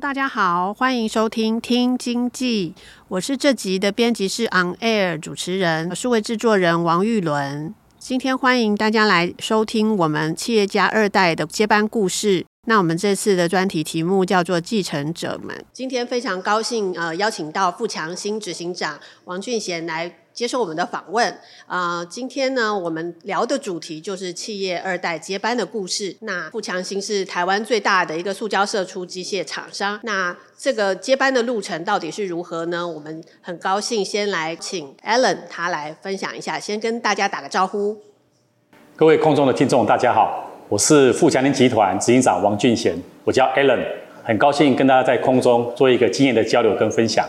大家好，欢迎收听《听经济》，我是这集的编辑是 On Air 主持人，数位制作人王玉伦。今天欢迎大家来收听我们企业家二代的接班故事。那我们这次的专题题目叫做“继承者们”。今天非常高兴，呃，邀请到富强新执行长王俊贤来。接受我们的访问，呃，今天呢，我们聊的主题就是企业二代接班的故事。那富强新是台湾最大的一个塑胶射出机械厂商。那这个接班的路程到底是如何呢？我们很高兴先来请 Alan 他来分享一下，先跟大家打个招呼。各位空中的听众，大家好，我是富强林集团执行长王俊贤，我叫 Alan，很高兴跟大家在空中做一个经验的交流跟分享。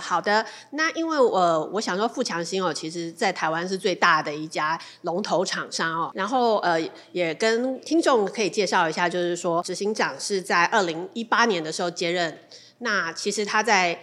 好的，那因为我我想说富强兴哦，其实在台湾是最大的一家龙头厂商哦。然后呃，也跟听众可以介绍一下，就是说执行长是在二零一八年的时候接任。那其实他在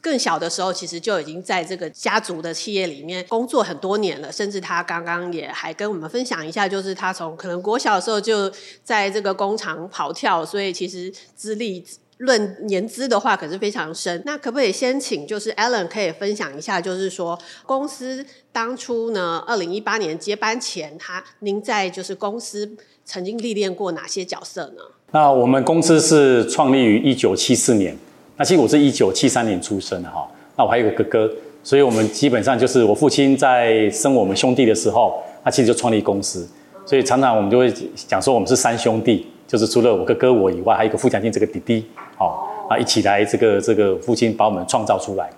更小的时候，其实就已经在这个家族的企业里面工作很多年了。甚至他刚刚也还跟我们分享一下，就是他从可能国小的时候就在这个工厂跑跳，所以其实资历。论年资的话，可是非常深。那可不可以先请，就是 Alan 可以分享一下，就是说公司当初呢，二零一八年接班前，他您在就是公司曾经历练过哪些角色呢？那我们公司是创立于一九七四年，那其实我是一九七三年出生的哈。那我还有个哥哥，所以我们基本上就是我父亲在生我们兄弟的时候，他其实就创立公司，所以常常我们就会讲说我们是三兄弟。就是除了我哥哥我以外，还有一个富强兴这个弟弟，哦啊，一起来这个这个父亲把我们创造出来。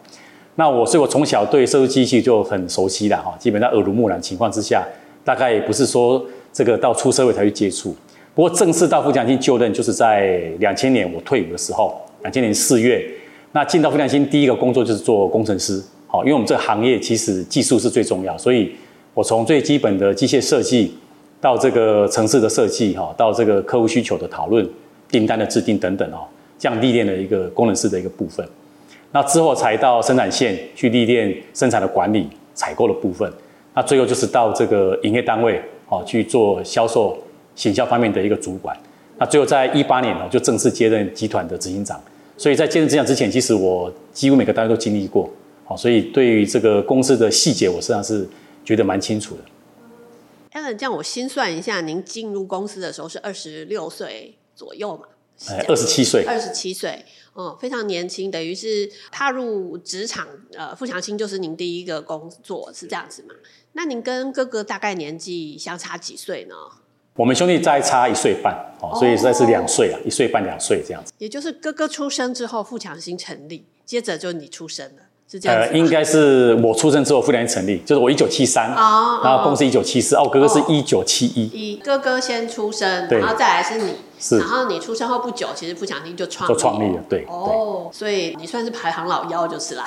那我所以，我从小对射出机器就很熟悉了哈，基本上耳濡目染情况之下，大概也不是说这个到出社会才去接触。不过正式到富强兴就任，就是在两千年我退伍的时候，两千年四月，那进到富强兴第一个工作就是做工程师，好，因为我们这个行业其实技术是最重要，所以我从最基本的机械设计。到这个城市的设计哈，到这个客户需求的讨论、订单的制定等等哦，这样历练的一个工程师的一个部分。那之后才到生产线去历练生产的管理、采购的部分。那最后就是到这个营业单位哦去做销售、行销方面的一个主管。那最后在一八年哦就正式接任集团的执行长。所以在接任执行长之前，其实我几乎每个单位都经历过，好，所以对于这个公司的细节，我实际上是觉得蛮清楚的。Alan，这样我心算一下，您进入公司的时候是二十六岁左右嘛？哎，二十七岁。二十七岁，嗯，非常年轻，等于是踏入职场，呃，富强兴就是您第一个工作，是这样子嘛？那您跟哥哥大概年纪相差几岁呢？我们兄弟再差一岁半，哦，所以实在是两岁啊，一岁半两岁这样子。也就是哥哥出生之后，富强星成立，接着就你出生了。呃，应该是我出生之后，富强新成立，就是我一九七三，然后公司一九七四，哦，我哥哥是一九七一，哥哥先出生，然后再来是你。是，然后你出生后不久，其实富强兴就创就创立了，对。哦，所以你算是排行老幺就是啦。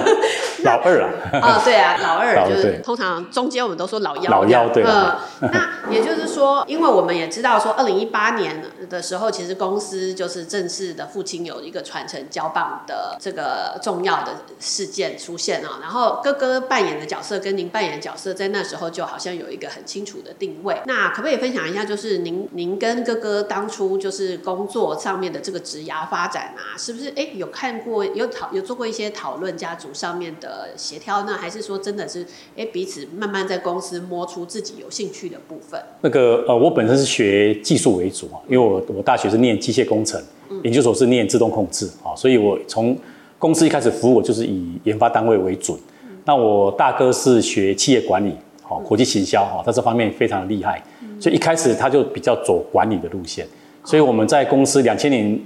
老二啊。啊，对啊，老二就是通常中间我们都说老幺。老幺对。嗯，那也就是说，因为我们也知道说，二零一八年的时候，其实公司就是正式的父亲有一个传承交棒的这个重要的事件出现啊。然后哥哥扮演的角色跟您扮演的角色，在那时候就好像有一个很清楚的定位。那可不可以分享一下，就是您您跟哥哥当当初就是工作上面的这个职涯发展啊，是不是？哎，有看过有讨有做过一些讨论，家族上面的协调呢？还是说真的是哎彼此慢慢在公司摸出自己有兴趣的部分？那个呃，我本身是学技术为主啊，因为我我大学是念机械工程，嗯、研究所是念自动控制啊，所以我从公司一开始服务，我就是以研发单位为准。嗯、那我大哥是学企业管理，好国际行销哈，他这方面非常厉害。所以一开始他就比较走管理的路线，所以我们在公司两千年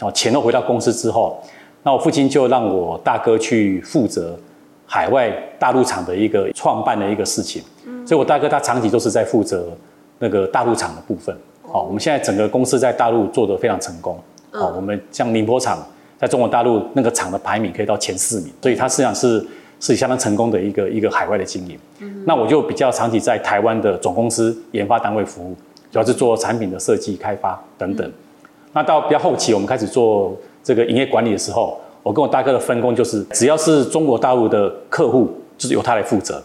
哦前后回到公司之后，那我父亲就让我大哥去负责海外大陆厂的一个创办的一个事情，所以我大哥他长期都是在负责那个大陆厂的部分。好，我们现在整个公司在大陆做得非常成功。好，我们像宁波厂在中国大陆那个厂的排名可以到前四名，所以它实际上是是相当成功的一个一个海外的经营。那我就比较长期在台湾的总公司研发单位服务，主要是做产品的设计、开发等等。那到比较后期，我们开始做这个营业管理的时候。我跟我大哥的分工就是，只要是中国大陆的客户，就是由他来负责。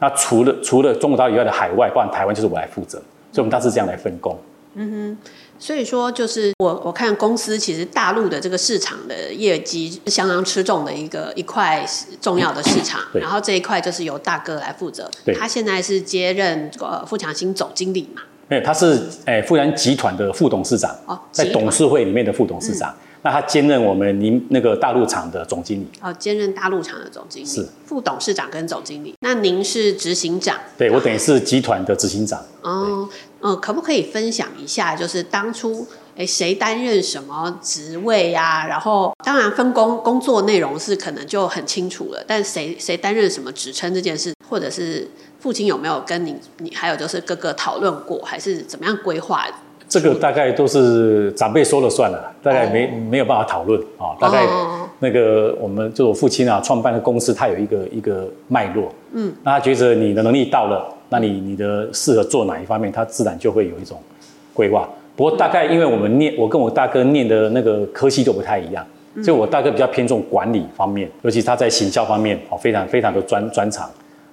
那除了除了中国大陆以外的海外，包含台湾，就是我来负责。所以，我们大致这样来分工。嗯哼，所以说就是我我看公司其实大陆的这个市场的业绩是相当吃重的一个一块重要的市场。嗯、然后这一块就是由大哥来负责。他现在是接任呃富强新总经理嘛？没有，他是诶富强集团的副董事长。哦。在董事会里面的副董事长。嗯那他兼任我们您那个大陆厂的总经理哦，兼任大陆厂的总经理是副董事长跟总经理。那您是执行长？对，我等于是集团的执行长。哦，嗯、呃，可不可以分享一下，就是当初哎谁担任什么职位呀、啊？然后当然分工工作内容是可能就很清楚了，但谁谁担任什么职称这件事，或者是父亲有没有跟你你还有就是哥哥讨论过，还是怎么样规划？这个大概都是长辈说了算了，大概没、oh. 没有办法讨论啊。大概那个我们就我父亲啊，创办的公司，他有一个一个脉络，嗯，那他觉得你的能力到了，那你你的适合做哪一方面，他自然就会有一种规划。不过大概因为我们念，我跟我大哥念的那个科系都不太一样，所以我大哥比较偏重管理方面，尤其他在行销方面哦，非常非常的专专长。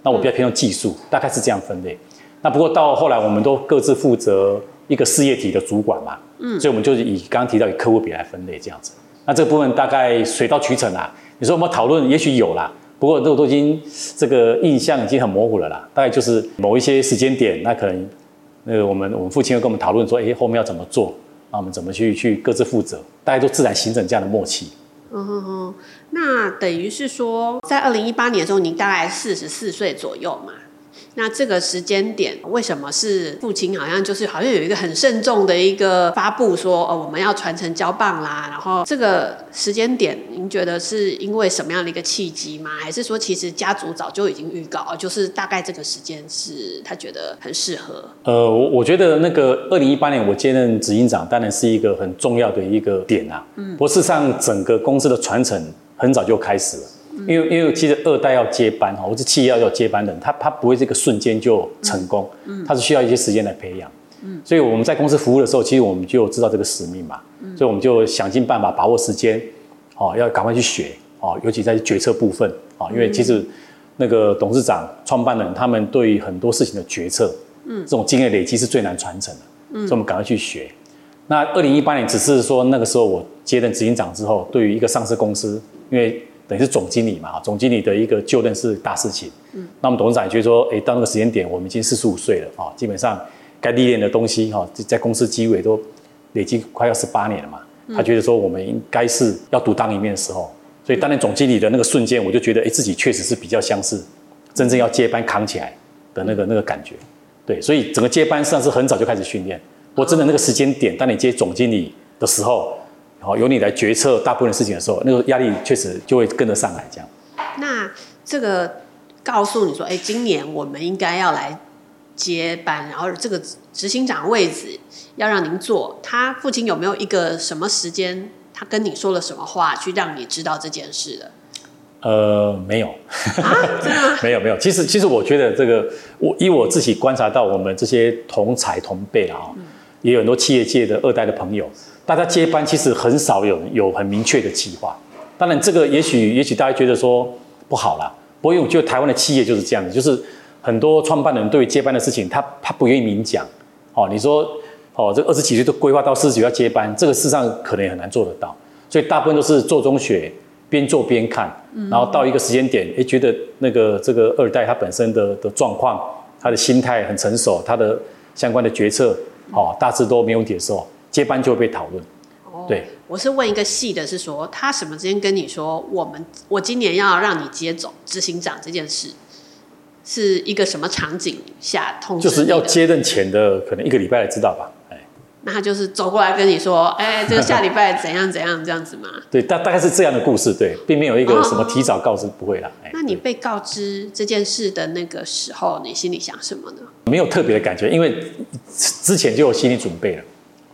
那我比较偏重技术，大概是这样分类。那不过到后来，我们都各自负责。一个事业体的主管嘛，嗯，所以我们就是以刚刚提到以客户比来分类这样子。那这个部分大概水到渠成啦。你说我们讨论，也许有啦，不过这都已经这个印象已经很模糊了啦。大概就是某一些时间点，那可能那个我们我们父亲会跟我们讨论说，哎，后面要怎么做，那我们怎么去去各自负责，大家都自然形成这样的默契。嗯哼哼，那等于是说，在二零一八年的时候，您大概四十四岁左右嘛？那这个时间点为什么是父亲？好像就是好像有一个很慎重的一个发布说，哦，我们要传承交棒啦。然后这个时间点，您觉得是因为什么样的一个契机吗？还是说其实家族早就已经预告，就是大概这个时间是他觉得很适合？呃，我我觉得那个二零一八年我接任执行长，当然是一个很重要的一个点啊。嗯，不过事实上整个公司的传承很早就开始了。因为因为其实二代要接班哈，或者企业要有接班人，他他不会这个瞬间就成功，他是需要一些时间来培养。嗯，所以我们在公司服务的时候，其实我们就知道这个使命嘛，所以我们就想尽办法把握时间，哦，要赶快去学哦，尤其在决策部分啊，因为其实那个董事长、创办人他们对于很多事情的决策，嗯，这种经验累积是最难传承的，嗯，所以我们赶快去学。那二零一八年只是说那个时候我接任执行长之后，对于一个上市公司，因为等于是总经理嘛，总经理的一个就任是大事情。嗯，那我们董事长也觉得说，哎，到那个时间点，我们已经四十五岁了啊，基本上该历练的东西哈，在公司机会都累积快要十八年了嘛。他觉得说，我们应该是要独当一面的时候，所以担任总经理的那个瞬间，我就觉得，哎，自己确实是比较相似真正要接班扛起来的那个那个感觉。对，所以整个接班实际上是很早就开始训练。我真的那个时间点，当你接总经理的时候。好，由你来决策大部分的事情的时候，那个压力确实就会跟得上来。这样，那这个告诉你说，哎，今年我们应该要来接班，然后这个执行长位置要让您做。他父亲有没有一个什么时间，他跟你说了什么话，去让你知道这件事的？呃，没有，啊、真的吗？没有没有。其实其实我觉得这个，我以我自己观察到，我们这些同才同辈啊，嗯、也有很多企业界的二代的朋友。大家接班其实很少有有很明确的计划，当然这个也许也许大家觉得说不好啦，不过我觉得台湾的企业就是这样子，就是很多创办人对于接班的事情，他他不愿意明讲。哦，你说哦，这二十几岁都规划到四十几岁要接班，这个事实上可能也很难做得到，所以大部分都是做中学，边做边看，然后到一个时间点，哎，觉得那个这个二代他本身的的状况，他的心态很成熟，他的相关的决策，哦，大致都没问题的时候。接班就会被讨论。哦，对，我是问一个细的，是说他什么时间跟你说，我们我今年要让你接走执行长这件事，是一个什么场景下通知？就是要接任前的可能一个礼拜才知道吧？哎，那他就是走过来跟你说，哎、欸，这个下礼拜怎样怎样这样子嘛？对，大大概是这样的故事，对，并没有一个什么提早告知，不会啦。那你被告知这件事的那个时候，你心里想什么呢？没有特别的感觉，因为之前就有心理准备了。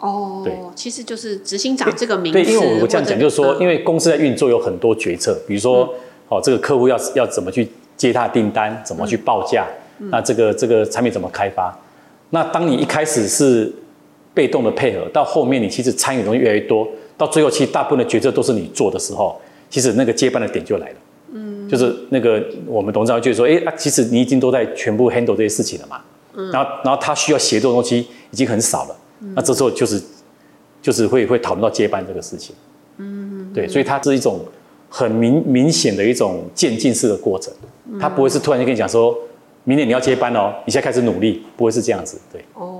哦，对，其实就是执行长这个名字。对，因为我我这样讲就是说，因为公司在运作有很多决策，比如说，嗯、哦，这个客户要要怎么去接他订单，怎么去报价，嗯、那这个这个产品怎么开发？那当你一开始是被动的配合，到后面你其实参与的东西越来越多，到最后其实大部分的决策都是你做的时候，其实那个接班的点就来了。嗯，就是那个我们董事长就说，哎，啊，其实你已经都在全部 handle 这些事情了嘛。嗯，然后然后他需要协作的东西已经很少了。那这时候就是，就是会会讨论到接班这个事情，嗯，对，所以它是一种很明明显的一种渐进式的过程，它不会是突然就跟你讲说，明年你要接班哦，你现在开始努力，不会是这样子，对。哦，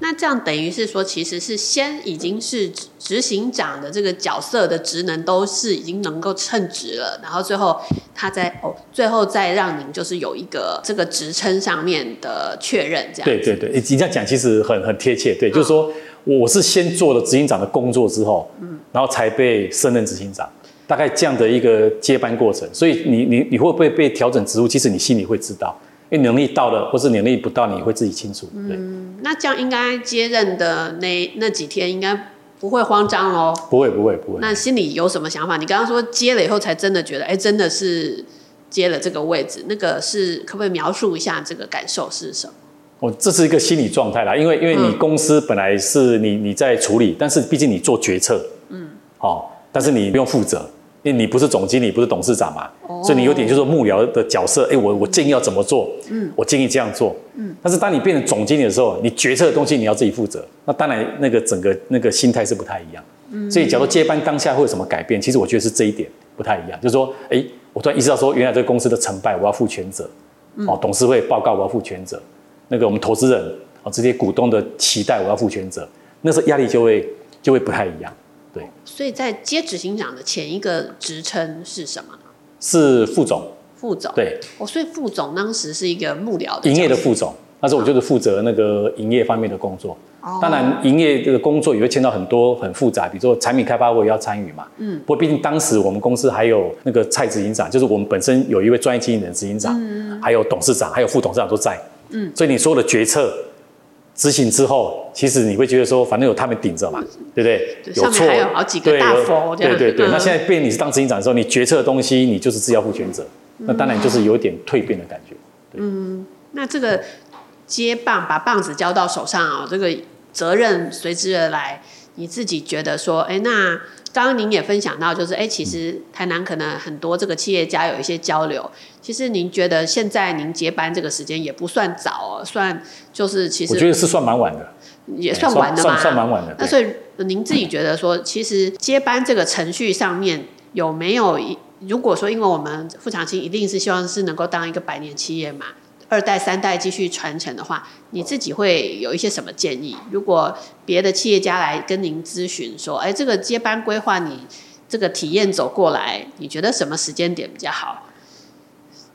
那这样等于是说，其实是先已经是执行长的这个角色的职能都是已经能够称职了，然后最后他再哦，最后再让您就是有一个这个职称上面的确认，这样。对对对，你这样讲其实很很贴切，对，就是说我是先做了执行长的工作之后，嗯，然后才被升任执行长，大概这样的一个接班过程，所以你你你会不会被调整职务？其实你心里会知道。因为能力到了，或是能力不到，你会自己清楚。对，嗯，那这样应该接任的那那几天，应该不会慌张哦。不会，不会，不会。那心里有什么想法？你刚刚说接了以后才真的觉得，哎，真的是接了这个位置。那个是可不可以描述一下这个感受是什么？哦，这是一个心理状态啦。因为因为你公司本来是你你在处理，但是毕竟你做决策，嗯，好，但是你不用负责。因为你不是总经理，不是董事长嘛，哦、所以你有点就是幕僚的角色。哎，我我建议要怎么做？嗯，我建议这样做。嗯，但是当你变成总经理的时候，你决策的东西你要自己负责。那当然，那个整个那个心态是不太一样。嗯，所以假如接班当下会有什么改变？其实我觉得是这一点不太一样。就是说，哎，我突然意识到说，原来这个公司的成败我要负全责。哦，董事会报告我要负全责。那个我们投资人哦，这些股东的期待我要负全责。那时候压力就会就会不太一样。对，所以在接执行长的前一个职称是什么呢？是副总。副总。对。哦，所以副总当时是一个幕僚的。营业的副总，那时候我就是负责那个营业方面的工作。哦。当然，营业这个工作也会牵到很多很复杂，比如说产品开发我也要参与嘛。嗯。不过毕竟当时我们公司还有那个蔡执行长，就是我们本身有一位专业经理人执行长，嗯。还有董事长，还有副董事长都在。嗯。所以你说的决策。执行之后，其实你会觉得说，反正有他们顶着嘛，对不对？有错，还有好几个大佛对对。对对对，那现在变你是当执行长的时候，你决策的东西，你就是自要负全责。那当然就是有点蜕变的感觉。嗯，那这个接棒，把棒子交到手上啊，这个责任随之而来。你自己觉得说，哎，那刚刚您也分享到，就是哎，其实台南可能很多这个企业家有一些交流。其实您觉得现在您接班这个时间也不算早哦，算就是其实我觉得是算蛮晚的，也算晚的嘛，算蛮晚的。那所以您自己觉得说，其实接班这个程序上面有没有一？如果说因为我们富长青一定是希望是能够当一个百年企业嘛。二代、三代继续传承的话，你自己会有一些什么建议？如果别的企业家来跟您咨询说，哎，这个接班规划，你这个体验走过来，你觉得什么时间点比较好？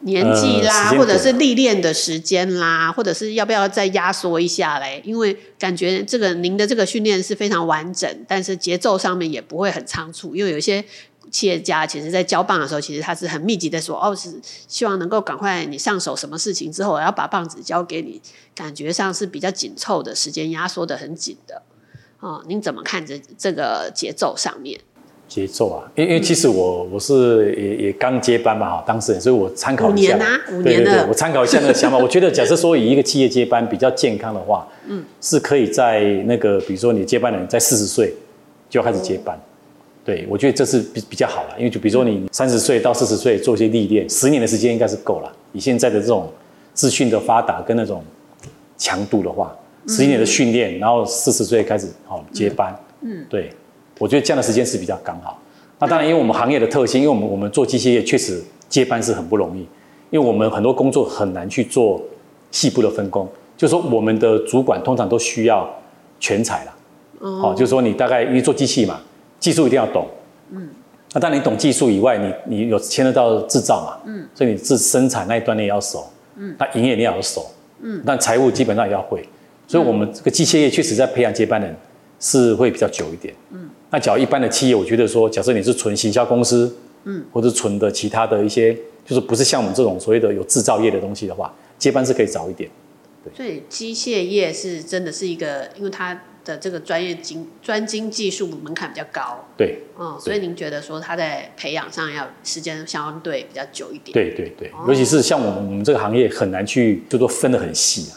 年纪啦，呃、或者是历练的时间啦，或者是要不要再压缩一下嘞？因为感觉这个您的这个训练是非常完整，但是节奏上面也不会很仓促，因为有一些。企业家其实，在交棒的时候，其实他是很密集的说，哦，是希望能够赶快你上手什么事情之后，我要把棒子交给你，感觉上是比较紧凑的时间压缩的很紧的。哦，您怎么看这这个节奏上面？节奏啊，因为因为其实我我是也也刚接班嘛，哈，当事人，所以我参考一下。五年啊，五年了。对对对，我参考一下那个想法。我觉得，假设说以一个企业接班比较健康的话，嗯，是可以在那个比如说你接班人在四十岁就要开始接班。嗯对，我觉得这是比比较好了，因为就比如说你三十岁到四十岁做一些历练，十年的时间应该是够了。以现在的这种资讯的发达跟那种强度的话，十一年的训练，然后四十岁开始好接班，嗯，对，我觉得这样的时间是比较刚好。那当然，因为我们行业的特性，因为我们我们做机械业确实接班是很不容易，因为我们很多工作很难去做细部的分工，就是说我们的主管通常都需要全才了，哦，就是说你大概因为做机器嘛。技术一定要懂，嗯，那当然你懂技术以外，你你有牵涉到制造嘛，嗯，所以你自生产那一端你也要熟，嗯，那营业你也要熟，嗯，但财务基本上也要会，所以我们这个机械业确实在培养接班人是会比较久一点。嗯，那假如一般的企业，我觉得说，假设你是纯行销公司，嗯，或者纯的其他的一些，就是不是像我们这种所谓的有制造业的东西的话，接班是可以早一点。对，所以机械业是真的是一个，因为它的这个专业精专精技术门槛比较高。对，嗯，所以您觉得说他在培养上要时间相对比较久一点。对对对，尤其是像我们我们这个行业很难去就说分得很细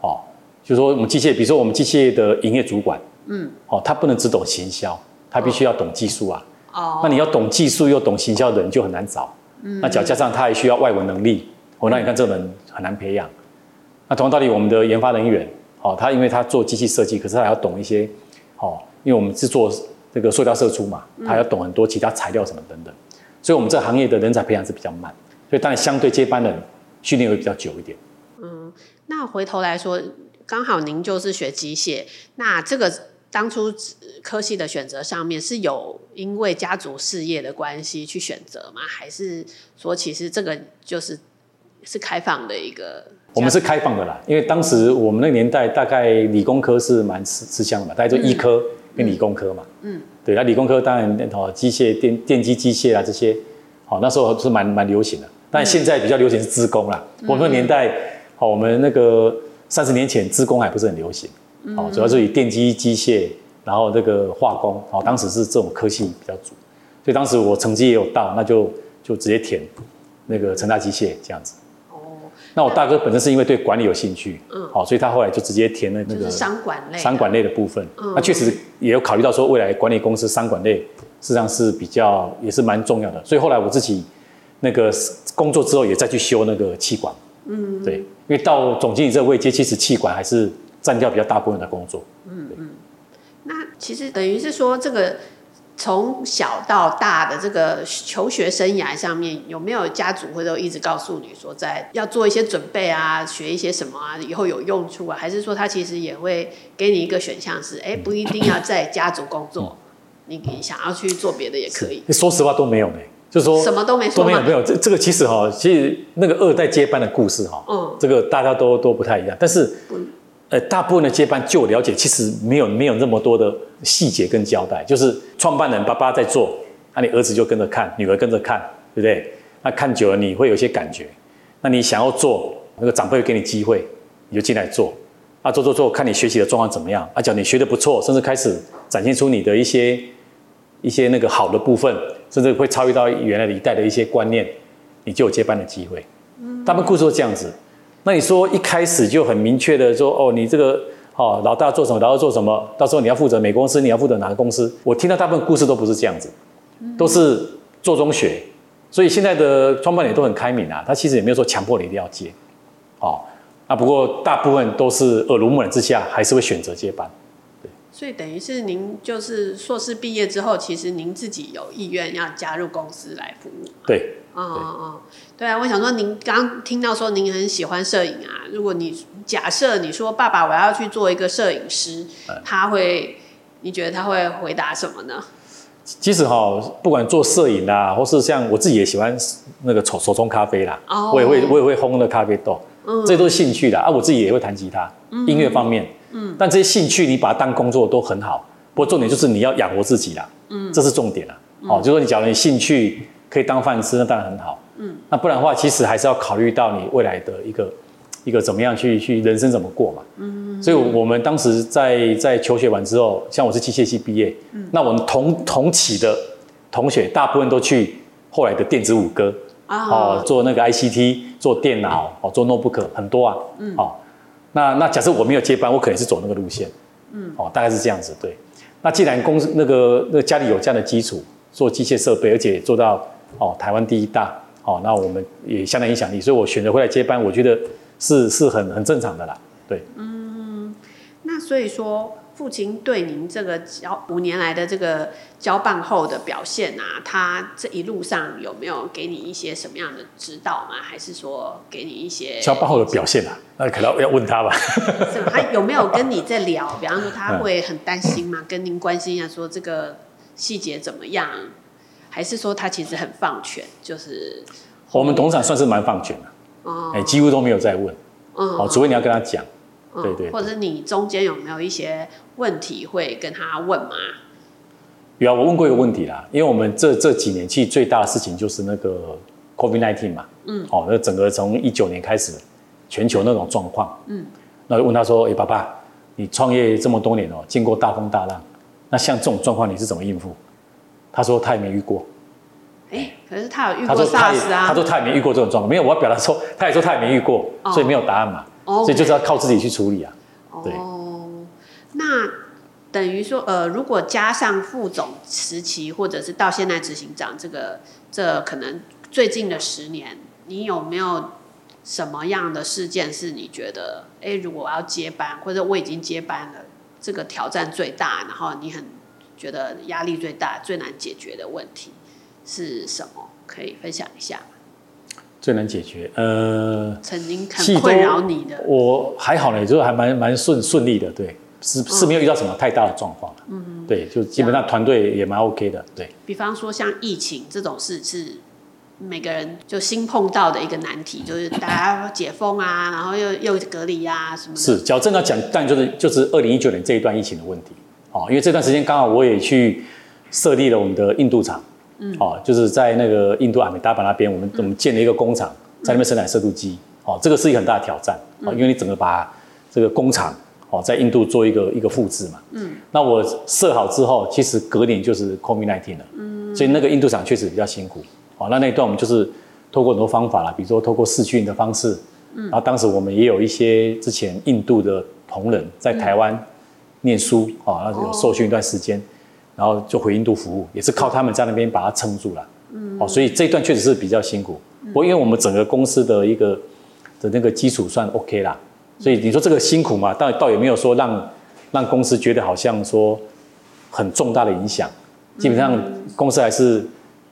啊，哦，就是说我们机械，比如说我们机械的营业主管，嗯，哦，他不能只懂行销，他必须要懂技术啊。哦，那你要懂技术又懂行销的人就很难找。嗯，那脚加上他还需要外文能力，哦，那你看这个人很难培养。那同样道理，我们的研发人员，哦，他因为他做机器设计，可是他要懂一些，哦，因为我们是做这个塑料射出嘛，他要懂很多其他材料什么等等，所以我们这行业的人才培养是比较慢，所以当然相对接班人训练会比较久一点。嗯，那回头来说，刚好您就是学机械，那这个当初科系的选择上面是有因为家族事业的关系去选择吗？还是说其实这个就是是开放的一个？我们是开放的啦，因为当时我们那个年代大概理工科是蛮吃吃香的嘛，大概就医科跟理工科嘛。嗯，对，那理工科当然哦，机械电电机机械啊这些，好那时候是蛮蛮流行的。但现在比较流行是资工啦。我们那个年代，好我们那个三十年前资工还不是很流行，哦，主要是以电机机械，然后这个化工，哦，当时是这种科系比较足，所以当时我成绩也有到，那就就直接填那个成大机械这样子。那我大哥本身是因为对管理有兴趣，嗯，好，所以他后来就直接填了那个商管类，商管类的部分。嗯，那确实也有考虑到说未来管理公司商管类实际上是比较也是蛮重要的，所以后来我自己那个工作之后也再去修那个气管，嗯，对，因为到总经理这个位阶，其实气管还是占掉比较大部分的工作。嗯嗯，那其实等于是说这个。从小到大的这个求学生涯上面，有没有家族会都一直告诉你说，在要做一些准备啊，学一些什么啊，以后有用处啊？还是说他其实也会给你一个选项是，哎，不一定要在家族工作，你想要去做别的也可以。说实话都没有呢，就是说什么都没说，都没有没有。这这个其实哈，其实那个二代接班的故事哈，嗯，这个大家都都不太一样，但是。呃，大部分的接班，据我了解，其实没有没有那么多的细节跟交代，就是创办人爸爸在做，那你儿子就跟着看，女儿跟着看，对不对？那看久了你会有些感觉，那你想要做，那个长辈会给你机会，你就进来做，啊，做做做，看你学习的状况怎么样，啊，只要你学得不错，甚至开始展现出你的一些一些那个好的部分，甚至会超越到原来的一代的一些观念，你就有接班的机会。嗯，大部分故事都这样子。那你说一开始就很明确的说，哦，你这个哦，老大做什么，老二做什么，到时候你要负责美公司，你要负责哪个公司？我听到大部分故事都不是这样子，都是做中学，所以现在的创办人都很开明啊，他其实也没有说强迫你一定要接，哦，啊，不过大部分都是耳濡目染之下，还是会选择接班。对，所以等于是您就是硕士毕业之后，其实您自己有意愿要加入公司来服务。对。哦哦哦，对啊，我想说，您刚听到说您很喜欢摄影啊。如果你假设你说爸爸我要去做一个摄影师，他会，你觉得他会回答什么呢？其实哈，不管做摄影啦，或是像我自己也喜欢那个手手冲咖啡啦，哦、我也会我也会烘那咖啡豆，嗯，这都是兴趣的啊。我自己也会弹吉他，嗯、音乐方面，嗯，但这些兴趣你把它当工作都很好，不过重点就是你要养活自己啦，嗯，这是重点啦。哦、嗯，就是说你假如你兴趣。可以当饭吃，那当然很好。嗯，那不然的话，其实还是要考虑到你未来的一个一个怎么样去去人生怎么过嘛。嗯，所以我们当时在在求学完之后，像我是机械系毕业，嗯，那我们同同起的同学大部分都去后来的电子五哥啊，哦，做那个 ICT，做电脑，哦，做 notebook 很多啊。嗯，哦，那那假设我没有接班，我可能是走那个路线。嗯，哦，大概是这样子。对，那既然公司那个那个家里有这样的基础，做机械设备，而且做到。哦，台湾第一大，哦，那我们也相当影响力，所以我选择回来接班，我觉得是是很很正常的啦，对。嗯，那所以说，父亲对您这个交五年来的这个交棒后的表现啊，他这一路上有没有给你一些什么样的指导吗？还是说给你一些交棒后的表现啊？那可能要问他吧。是吗？他有没有跟你在聊？比方说，他会很担心吗？跟您关心一下，说这个细节怎么样？还是说他其实很放权，就是我们董事长算是蛮放权的，哦，哎，几乎都没有在问，哦，除非你要跟他讲，嗯、对，对对，或者是你中间有没有一些问题会跟他问吗？有啊，我问过一个问题啦，因为我们这这几年其实最大的事情就是那个 COVID-19 嘛，嗯，哦，那整个从一九年开始，全球那种状况，嗯，那就问他说，哎、欸，爸爸，你创业这么多年哦，见过大风大浪，那像这种状况你是怎么应付？他说他也没遇过，哎、欸，可是他有遇过他说他也 SARS 啊，他说他也没遇过这种状况，没有，我要表达说，他也说他也没遇过，哦、所以没有答案嘛，所以就是要靠自己去处理啊，对，哦，那。等于说，呃，如果加上副总时期，或者是到现在执行长这个，这可能最近的十年，你有没有什么样的事件是你觉得，哎，如果我要接班，或者我已经接班了，这个挑战最大，然后你很觉得压力最大、最难解决的问题是什么？可以分享一下。最难解决，呃，曾经很困扰你的，我还好呢，就是还蛮蛮顺顺利的，对。是是没有遇到什么太大的状况，嗯，对，就基本上团队也蛮 OK 的，对。比方说像疫情这种事，是每个人就新碰到的一个难题，就是大家解封啊，然后又又隔离、啊、什么的。是，矫正要讲，但就是就是二零一九年这一段疫情的问题，哦，因为这段时间刚好我也去设立了我们的印度厂，嗯，哦，就是在那个印度阿米达巴那边，我们我们建了一个工厂，在那边生产射度机，哦，这个是一个很大的挑战，哦，因为你整个把这个工厂。哦，在印度做一个一个复制嘛，嗯，那我设好之后，其实隔年就是 COVID-19 了，嗯，所以那个印度厂确实比较辛苦，哦，那那一段我们就是透过很多方法啦，比如说透过视讯的方式，嗯，然后当时我们也有一些之前印度的同仁在台湾念书，啊，那有受训一段时间，然后就回印度服务，也是靠他们在那边把它撑住了，嗯，哦，所以这一段确实是比较辛苦，不过因为我们整个公司的一个的那个基础算 OK 啦。所以你说这个辛苦嘛？倒倒也没有说让让公司觉得好像说很重大的影响。基本上公司还是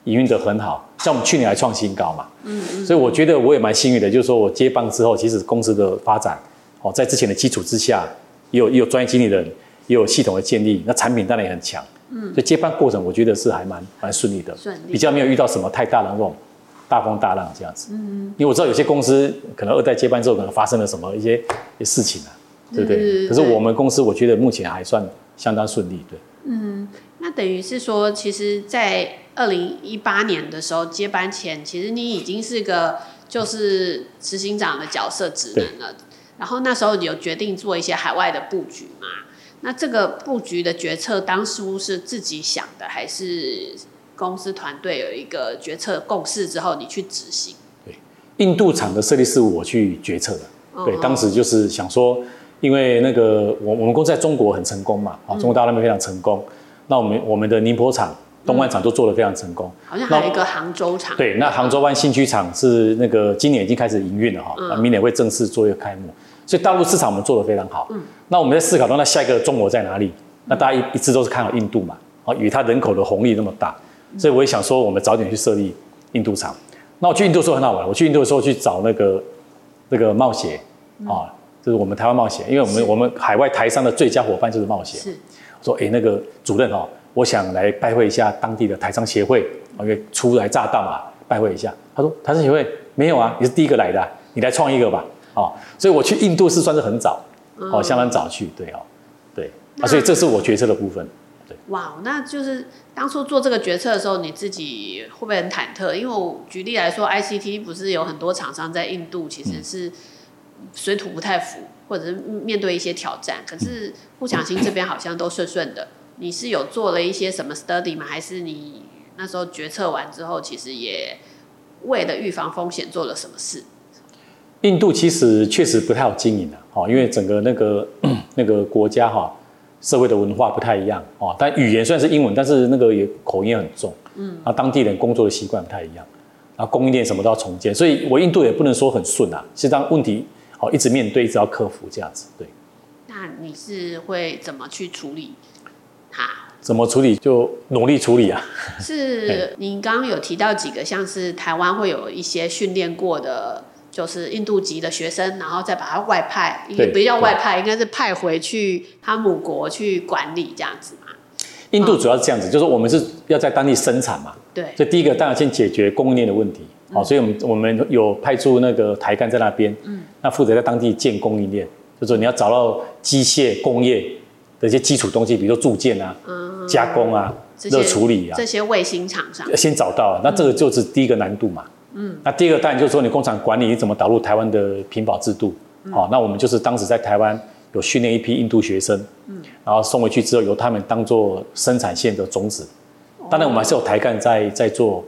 营运的很好，像我们去年还创新高嘛。嗯嗯。所以我觉得我也蛮幸运的，就是说我接棒之后，其实公司的发展哦，在之前的基础之下，也有也有专业经理人，也有系统的建立，那产品当然也很强。嗯。所以接班过程，我觉得是还蛮蛮顺利的。比较没有遇到什么太大的那种。大风大浪这样子，嗯，因为我知道有些公司可能二代接班之后可能发生了什么一些事情啊，对不对？嗯、可是我们公司我觉得目前还算相当顺利，对。嗯，那等于是说，其实，在二零一八年的时候接班前，其实你已经是个就是执行长的角色职能了。然后那时候你有决定做一些海外的布局嘛？那这个布局的决策当初是自己想的还是？公司团队有一个决策共识之后，你去执行。对，印度厂的设立是我去决策的。嗯、对，当时就是想说，因为那个我我们公司在中国很成功嘛，啊、嗯，中国大陆那边非常成功。那我们我们的宁波厂、东莞厂都做得非常成功。好像还有一个杭州厂。对，那杭州湾新区厂是那个今年已经开始营运了哈，那、嗯、明年会正式做一个开幕。所以大陆市场我们做的非常好。嗯。那我们在思考到那下一个中国在哪里？那大家一一直都是看好印度嘛，啊，与它人口的红利那么大。所以我也想说，我们早点去设立印度厂。那我去印度的时候很好玩，我去印度的时候去找那个那个冒险啊，就是我们台湾冒险，因为我们我们海外台商的最佳伙伴就是冒险。是，我说哎、欸，那个主任哦，我想来拜会一下当地的台商协会，因为初来乍到嘛，拜会一下。他说台商协会没有啊，你是第一个来的，你来创一个吧。哦，所以我去印度是算是很早，哦，相当早去，对哦，对啊，所以这是我决策的部分。哇，那就是当初做这个决策的时候，你自己会不会很忐忑？因为我举例来说，ICT 不是有很多厂商在印度其实是水土不太服，或者是面对一些挑战。可是富强新这边好像都顺顺的。你是有做了一些什么 study 吗？还是你那时候决策完之后，其实也为了预防风险做了什么事？印度其实确实不太好经营的，哦，因为整个那个 那个国家哈。社会的文化不太一样哦，但语言虽然是英文，但是那个也口音也很重，嗯，啊当地人工作的习惯不太一样，然后供应链什么都要重建，所以我印度也不能说很顺啊，是当问题哦一直面对，一直要克服这样子，对。那你是会怎么去处理它？怎么处理就努力处理啊。是，您刚刚有提到几个，像是台湾会有一些训练过的。就是印度籍的学生，然后再把他外派，也不叫外派，应该是派回去他母国去管理这样子嘛。印度主要是这样子，嗯、就是我们是要在当地生产嘛。对。所以第一个当然先解决供应链的问题。好、嗯，所以我们我们有派出那个台干在那边，嗯，那负责在当地建供应链。就是说你要找到机械工业的一些基础东西，比如说铸件啊、嗯、加工啊、热处理啊这些卫星厂商先找到，那这个就是第一个难度嘛。嗯，那第二个当然就是说你工厂管理你怎么导入台湾的品保制度。好、嗯，那我们就是当时在台湾有训练一批印度学生，嗯，然后送回去之后由他们当做生产线的种子。当然我们还是有台干在在做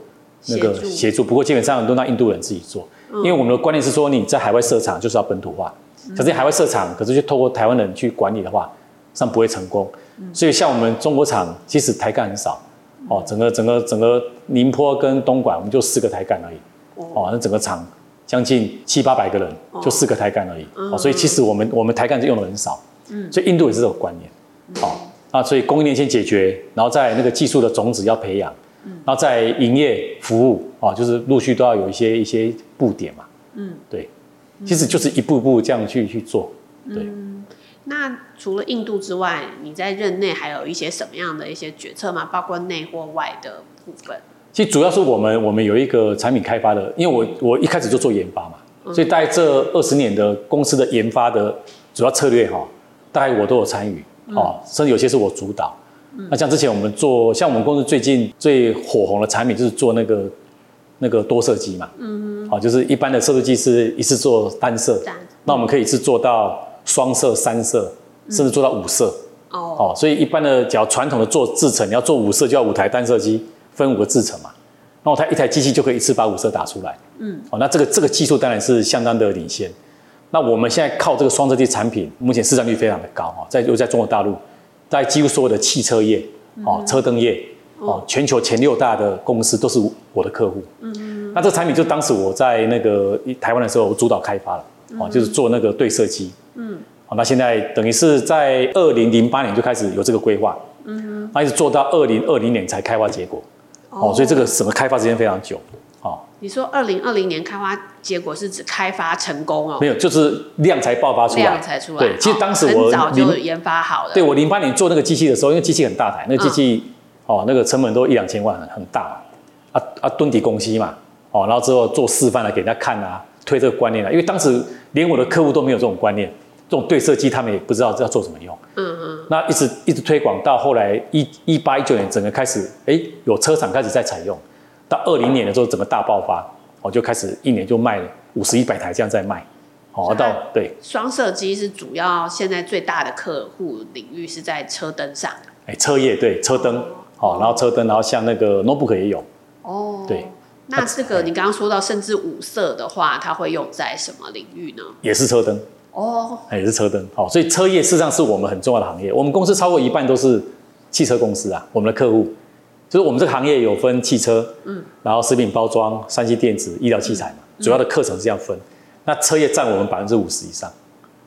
那个协助，不过基本上都让印度人自己做，因为我们的观念是说你在海外设厂就是要本土化。可是海外设厂，可是就透过台湾人去管理的话，上不会成功。所以像我们中国厂，其实台干很少。哦，整个整个整个宁波跟东莞，我们就四个台干而已。哦，那整个厂将近七八百个人，就四个台干而已。哦，所以其实我们我们台干就用的很少。嗯，所以印度也是这种观念。哦，那，所以供应链先解决，然后在那个技术的种子要培养，然后在营业服务啊，就是陆续都要有一些一些布点嘛。嗯，对。其实就是一步步这样去去做，对。嗯，那除了印度之外，你在任内还有一些什么样的一些决策吗？包括内或外的部分？其实主要是我们我们有一个产品开发的，因为我我一开始就做研发嘛，嗯、所以大概这二十年的公司的研发的主要策略哈，大概我都有参与，哦、嗯，甚至有些是我主导。嗯、那像之前我们做，像我们公司最近最火红的产品就是做那个。那个多色机嘛，嗯，好，就是一般的色素机是一次做单色，嗯、那我们可以一次做到双色、三色，嗯、甚至做到五色，哦，哦，所以一般的，只要传统的做制程，你要做五色就要五台单色机，分五个制程嘛，那我它一台机器就可以一次把五色打出来，嗯，哦，那这个这个技术当然是相当的领先。那我们现在靠这个双色机产品，目前市占率非常的高啊，在又在中国大陆，在几乎所有的汽车业，哦，车灯业。哦，全球前六大的公司都是我的客户。嗯嗯。那这产品就当时我在那个台湾的时候，我主导开发了。哦，就是做那个对色机。嗯。好，那现在等于是在二零零八年就开始有这个规划。嗯。那一直做到二零二零年才开发结果。哦。所以这个整个开发时间非常久。哦。你说二零二零年开发结果是指开发成功哦？没有，就是量才爆发出来。量才出来。对，其实当时我很早就研发好了。对，我零八年做那个机器的时候，因为机器很大台，那个机器。哦，那个成本都一两千万，很大，啊啊，蹲底公司嘛，哦，然后之后做示范来给人家看啊，推这个观念啊，因为当时连我的客户都没有这种观念，这种对射机他们也不知道要做什么用，嗯嗯，那一直一直推广到后来一一八一九年，整个开始，哎，有车厂开始在采用，到二零年的时候整个大爆发，哦，就开始一年就卖了五十一百台这样在卖，哦，到对，双射机是主要现在最大的客户领域是在车灯上，哎，车业对车灯。哦，然后车灯，然后像那个 notebook 也有。哦，对。那这个你刚刚说到，甚至五色的话，它会用在什么领域呢？也是车灯。哦，也是车灯。好，所以车业事实上是我们很重要的行业。我们公司超过一半都是汽车公司啊，我们的客户就是我们这个行业有分汽车，嗯，然后食品包装、三 C 电子、医疗器材嘛，嗯、主要的课程是这样分。那车业占我们百分之五十以上。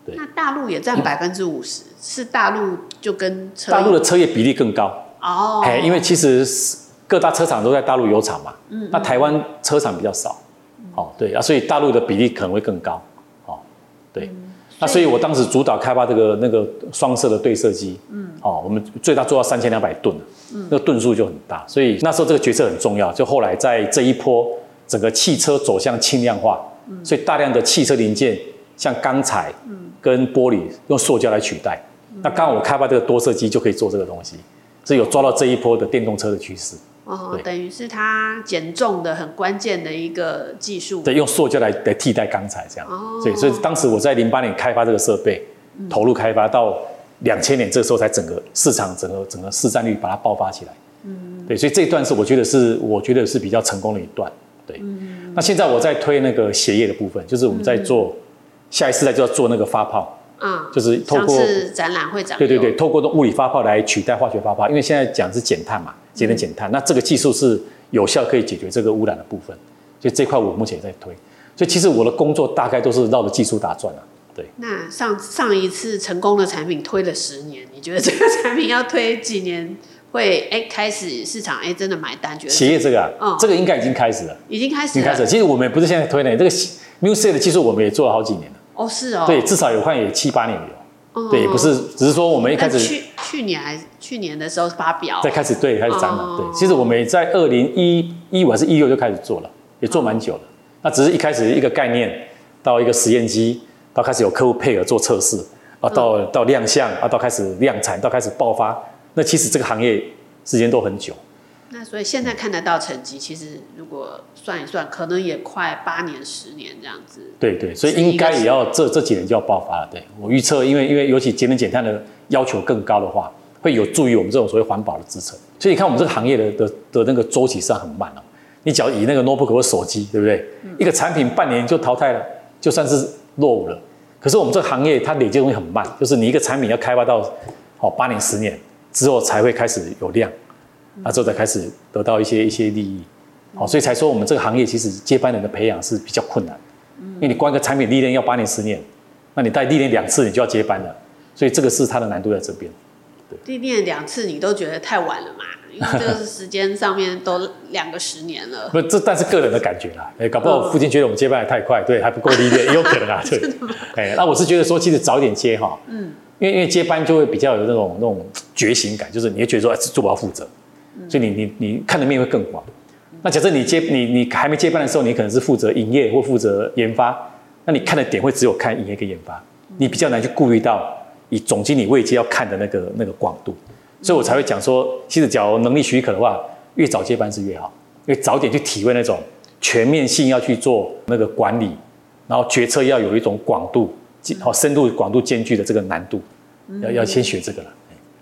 对。那大陆也占百分之五十，是大陆就跟车大陆的车业比例更高。哦，哎，因为其实各大车厂都在大陆有厂嘛，嗯，那台湾车厂比较少，哦，对啊，所以大陆的比例可能会更高，哦，对，那所以我当时主导开发这个那个双色的对射机，嗯，哦，我们最大做到三千两百吨，嗯，那个吨数就很大，所以那时候这个决策很重要，就后来在这一波整个汽车走向轻量化，嗯所以大量的汽车零件像钢材，嗯，跟玻璃用塑胶来取代，那刚好我开发这个多色机就可以做这个东西。所以有抓到这一波的电动车的趋势哦，等于是它减重的很关键的一个技术。对，用塑胶来来替代钢材这样。哦，对，所以当时我在零八年开发这个设备，嗯、投入开发到两千年这个时候才整个市场整个整个市占率把它爆发起来。嗯，对，所以这一段是我觉得是我觉得是比较成功的一段。对，嗯、那现在我在推那个鞋业的部分，就是我们在做、嗯、下一次代就要做那个发泡。嗯，就是透过展览会展，对对对，透过物理发泡来取代化学发泡，因为现在讲是减碳嘛，节能减碳，那这个技术是有效可以解决这个污染的部分，所以这块我目前也在推，所以其实我的工作大概都是绕着技术打转啊，对。那上上一次成功的产品推了十年，你觉得这个产品要推几年会 哎开始市场哎真的买单？觉得企业这个啊，嗯，这个应该已经开始了，已经开始，已经开始。其实我们也不是现在推的，这个 MuSiC 的技术我们也做了好几年了。哦，是哦，对，至少有看也七八年有，哦、对，也不是，只是说我们一开始去去年还是去年的时候发表，再开始对开始展览，哦、对，其实我们也在二零一一五还是一六就开始做了，也做蛮久了，哦、那只是一开始一个概念到一个实验机，到开始有客户配合做测试，啊，到到亮相，啊，到开始量产，到开始爆发，那其实这个行业时间都很久。那所以现在看得到成绩，其实如果算一算，可能也快八年、十年这样子。对对，所以应该也要这这几年就要爆发了。对，我预测，因为因为尤其节能减碳的要求更高的话，会有助于我们这种所谓环保的支撑。所以你看，我们这个行业的的的那个周期上很慢哦。你只要以那个 notebook 或手机，对不对？嗯、一个产品半年就淘汰了，就算是落伍了。可是我们这个行业它累积东西很慢，就是你一个产品要开发到哦八年、十年之后才会开始有量。那之后才开始得到一些一些利益，好，所以才说我们这个行业其实接班人的培养是比较困难，因为你光一个产品历练要八年十年，那你带历练两次你就要接班了，所以这个是它的难度在这边。历练两次你都觉得太晚了嘛？因为这个时间上面都两个十年了。不，这但是个人的感觉啦，哎，搞不好父亲觉得我们接班也太快，对，还不够历练，也有可能啊，对。哎，那我是觉得说，其实早一点接哈，嗯，因为因为接班就会比较有那种那种觉醒感，就是你会觉得说，哎，做我要负责。所以你你你看的面会更广。那假设你接你你还没接班的时候，你可能是负责营业或负责研发，那你看的点会只有看营业跟研发，你比较难去顾虑到以总经理位阶要看的那个那个广度。所以我才会讲说，其实假如能力许可的话，越早接班是越好，因为早点去体会那种全面性要去做那个管理，然后决策要有一种广度，好深度广度兼具的这个难度，要要先学这个了。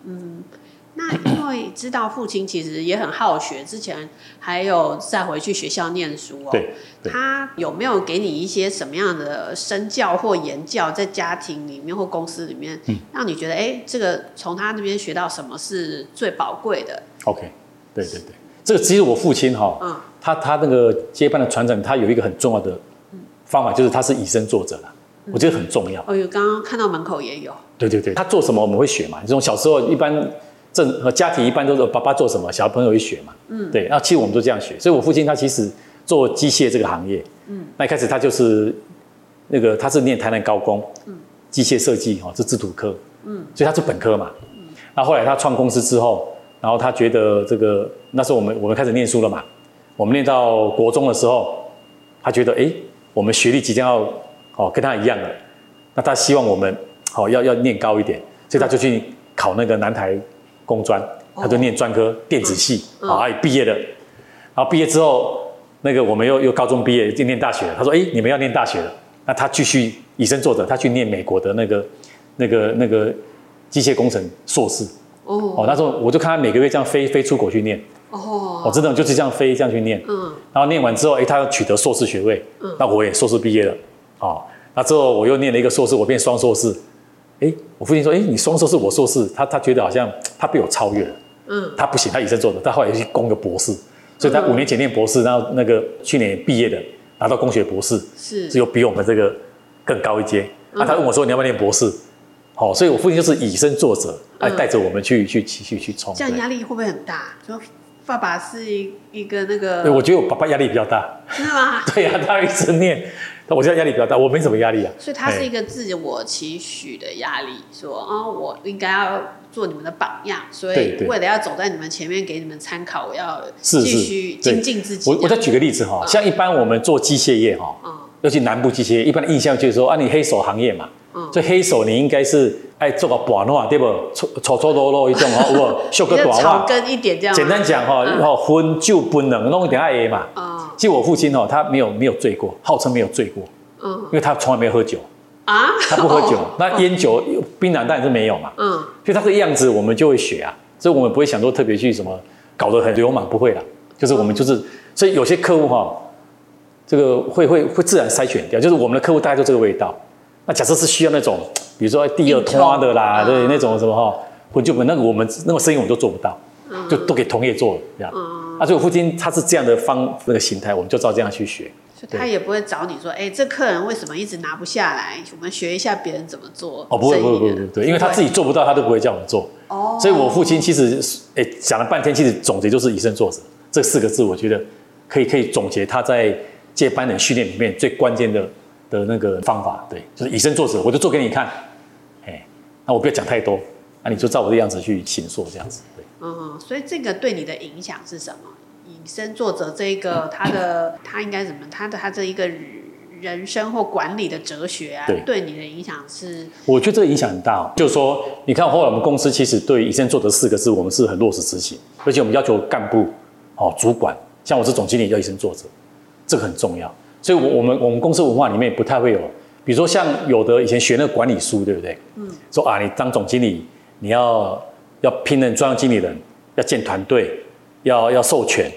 因为知道父亲其实也很好学，之前还有再回去学校念书哦。对，他有没有给你一些什么样的身教或言教，在家庭里面或公司里面，嗯、让你觉得哎，这个从他那边学到什么是最宝贵的？OK，对对对，这个其实我父亲哈、哦，嗯，他他那个接班的传承，他有一个很重要的方法，就是他是以身作则了，嗯、我觉得很重要。哦呦，刚刚看到门口也有。对对对，他做什么我们会学嘛？这种小时候一般。这和家庭一般都是爸爸做什么，小朋友会学嘛。嗯，对。那其实我们都这样学。所以我父亲他其实做机械这个行业，嗯，那一开始他就是那个他是念台南高工，嗯，机械设计哦，是制图科，嗯，所以他是本科嘛。嗯，那后来他创公司之后，然后他觉得这个那时候我们我们开始念书了嘛，我们念到国中的时候，他觉得哎，我们学历即将要哦跟他一样了，那他希望我们好要要念高一点，所以他就去考那个南台。工专，他就念专科电子系，啊，毕业了。然后毕业之后，那个我们又又高中毕业，就念大学了。他说：“哎，你们要念大学了。”那他继续以身作则，他去念美国的那个、那个、那个机械工程硕士。哦，那时候我就看他每个月这样飞飞出国去念。哦，我真的就是这样飞这样去念。嗯，然后念完之后，哎，他要取得硕士学位。嗯，那我也硕士毕业了。哦，那之后我又念了一个硕士，我变双硕士。哎，我父亲说：“哎，你双硕士，我硕士。”他他觉得好像他被我超越了。嗯，他不行，他以身作则，他后来又去攻个博士，所以他五年前念博士，然后那个去年毕业的拿到工学博士，是，只有比我们这个更高一阶。那、他问我说：“你要不要念博士？”好，所以我父亲就是以身作则，来带着我们去去去去去冲。这样压力会不会很大？说爸爸是一一个那个……对，我觉得我爸爸压力比较大。真的吗？对呀、啊，他一直念。我现在压力比较大，我没什么压力啊。所以它是一个自我期许的压力，说啊，我应该要做你们的榜样，所以为了要走在你们前面，给你们参考，我要继续精进自己。我我再举个例子哈，像一般我们做机械业哈，尤其南部机械业，一般的印象就是说啊，你黑手行业嘛，嗯所以黑手你应该是爱做个板侬，对不？粗粗粗鲁鲁一种哈，我修 个短袜，草根一点这样。简单讲哈，然后荤就不能弄一点爱嘛。其实我父亲哦，他没有没有醉过，号称没有醉过，嗯，因为他从来没有喝酒。啊，他不喝酒，那烟酒、槟榔当然是没有嘛，嗯，所以他这个样子我们就会学啊，所以我们不会想说特别去什么搞得很流氓，不会啦，就是我们就是，所以有些客户哈，这个会会会自然筛选掉，就是我们的客户大概就这个味道。那假设是需要那种，比如说第二拖的啦，对，那种什么哈，荤就不那个我们那个生意我们都做不到，就都给同业做了这样。啊，所以我父亲他是这样的方那个形态，我们就照这样去学。他也不会找你说，哎，这客人为什么一直拿不下来？我们学一下别人怎么做。哦，不会，不会，不会，对，因为他自己做不到，他都不会叫我们做。哦。所以我父亲其实，哎，讲了半天，其实总结就是以身作则这四个字，我觉得可以可以总结他在接班人训练里面最关键的的那个方法，对，就是以身作则，我就做给你看。哎，那我不要讲太多，那你就照我的样子去行做，这样子。嗯，所以这个对你的影响是什么？以身作则这一个，他的他应该怎么？他的他这一个人生或管理的哲学啊，对，对你的影响是？我觉得这个影响很大哦。就是说，你看后来我们公司其实对以身作则四个字，我们是很落实执行，而且我们要求干部、哦主管，像我是总经理要以身作则，这个很重要。所以我，我我们我们公司文化里面不太会有，比如说像有的以前学那个管理书，对不对？嗯。说啊，你当总经理，你要要聘任专业经理人，要建团队，要要授权，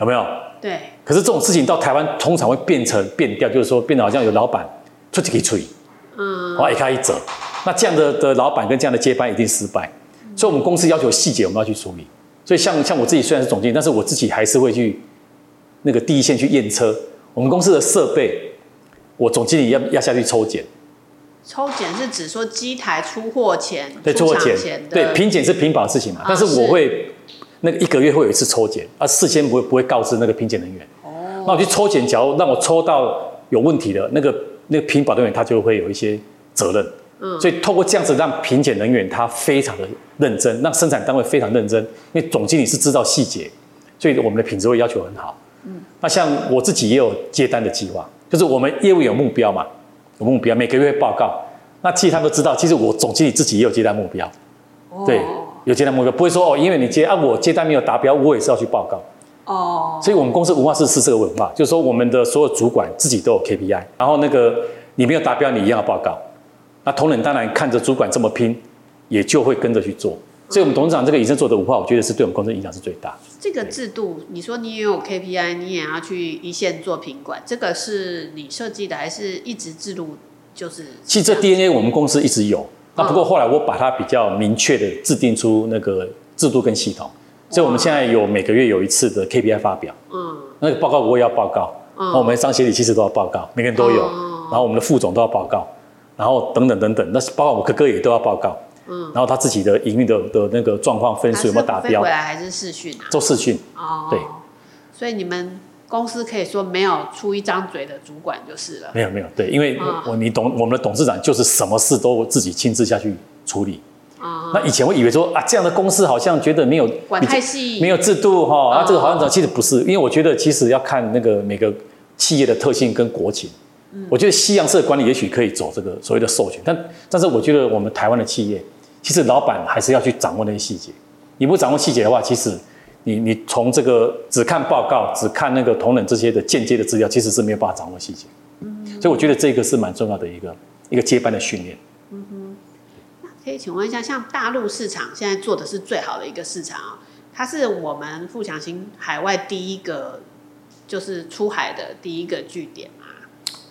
有没有？对。可是这种事情到台湾通常会变成变调，就是说变得好像有老板出去给吹，嗯，然后一开一折，那这样的的老板跟这样的接班一定失败。所以，我们公司要求细节我们要去处理。所以像，像像我自己虽然是总经理，但是我自己还是会去那个第一线去验车。我们公司的设备，我总经理要要下去抽检。抽检是指说机台出货前，对，出货前，对，品检是品保的事情嘛。啊、但是我会那个一个月会有一次抽检，啊事先不会不会告知那个品检人员。哦。那我去抽检，假如让我抽到有问题的那个那个品保人员，他就会有一些责任。嗯。所以透过这样子，让品检人员他非常的认真，让生产单位非常认真，因为总经理是知道细节，所以我们的品质会要求很好。嗯，那像我自己也有接单的计划，就是我们业务有目标嘛，有目标，每个月报告。那其实他们都知道，其实我总经理自己也有接单目标，哦、对，有接单目标，不会说哦，因为你接啊，我接单没有达标，我也是要去报告。哦，所以我们公司文化是是这个文化，就是说我们的所有主管自己都有 KPI，然后那个你没有达标，你一样要报告。那同仁当然看着主管这么拼，也就会跟着去做。所以，我们董事长这个以身作则的文化，我觉得是对我们公司影响是最大。这个制度，你说你也有 KPI，你也要去一线做品管，这个是你设计的，还是一直制度就是？其实这 DNA 我们公司一直有，那不过后来我把它比较明确的制定出那个制度跟系统，所以我们现在有每个月有一次的 KPI 发表，嗯，那个报告我也要报告，嗯，我们商协理其实都要报告，每个人都有，然后我们的副总都要报告，然后等等等等，那是包括我哥哥也都要报告。嗯，然后他自己的营运的的那个状况分数有没有达标？回来还是试训啊？做试训哦，对。所以你们公司可以说没有出一张嘴的主管就是了。没有没有，对，因为我你董我们的董事长就是什么事都自己亲自下去处理。啊。那以前我以为说啊，这样的公司好像觉得没有管太细，没有制度哈，那这个好像其实不是，因为我觉得其实要看那个每个企业的特性跟国情。嗯。我觉得西洋式的管理也许可以走这个所谓的授权，但但是我觉得我们台湾的企业。其实老板还是要去掌握那些细节，你不掌握细节的话，其实你你从这个只看报告，只看那个同仁这些的间接的资料，其实是没有办法掌握细节。嗯，所以我觉得这个是蛮重要的一个一个接班的训练。嗯哼，那可以请问一下，像大陆市场现在做的是最好的一个市场啊，它是我们富强兴海外第一个就是出海的第一个据点吗？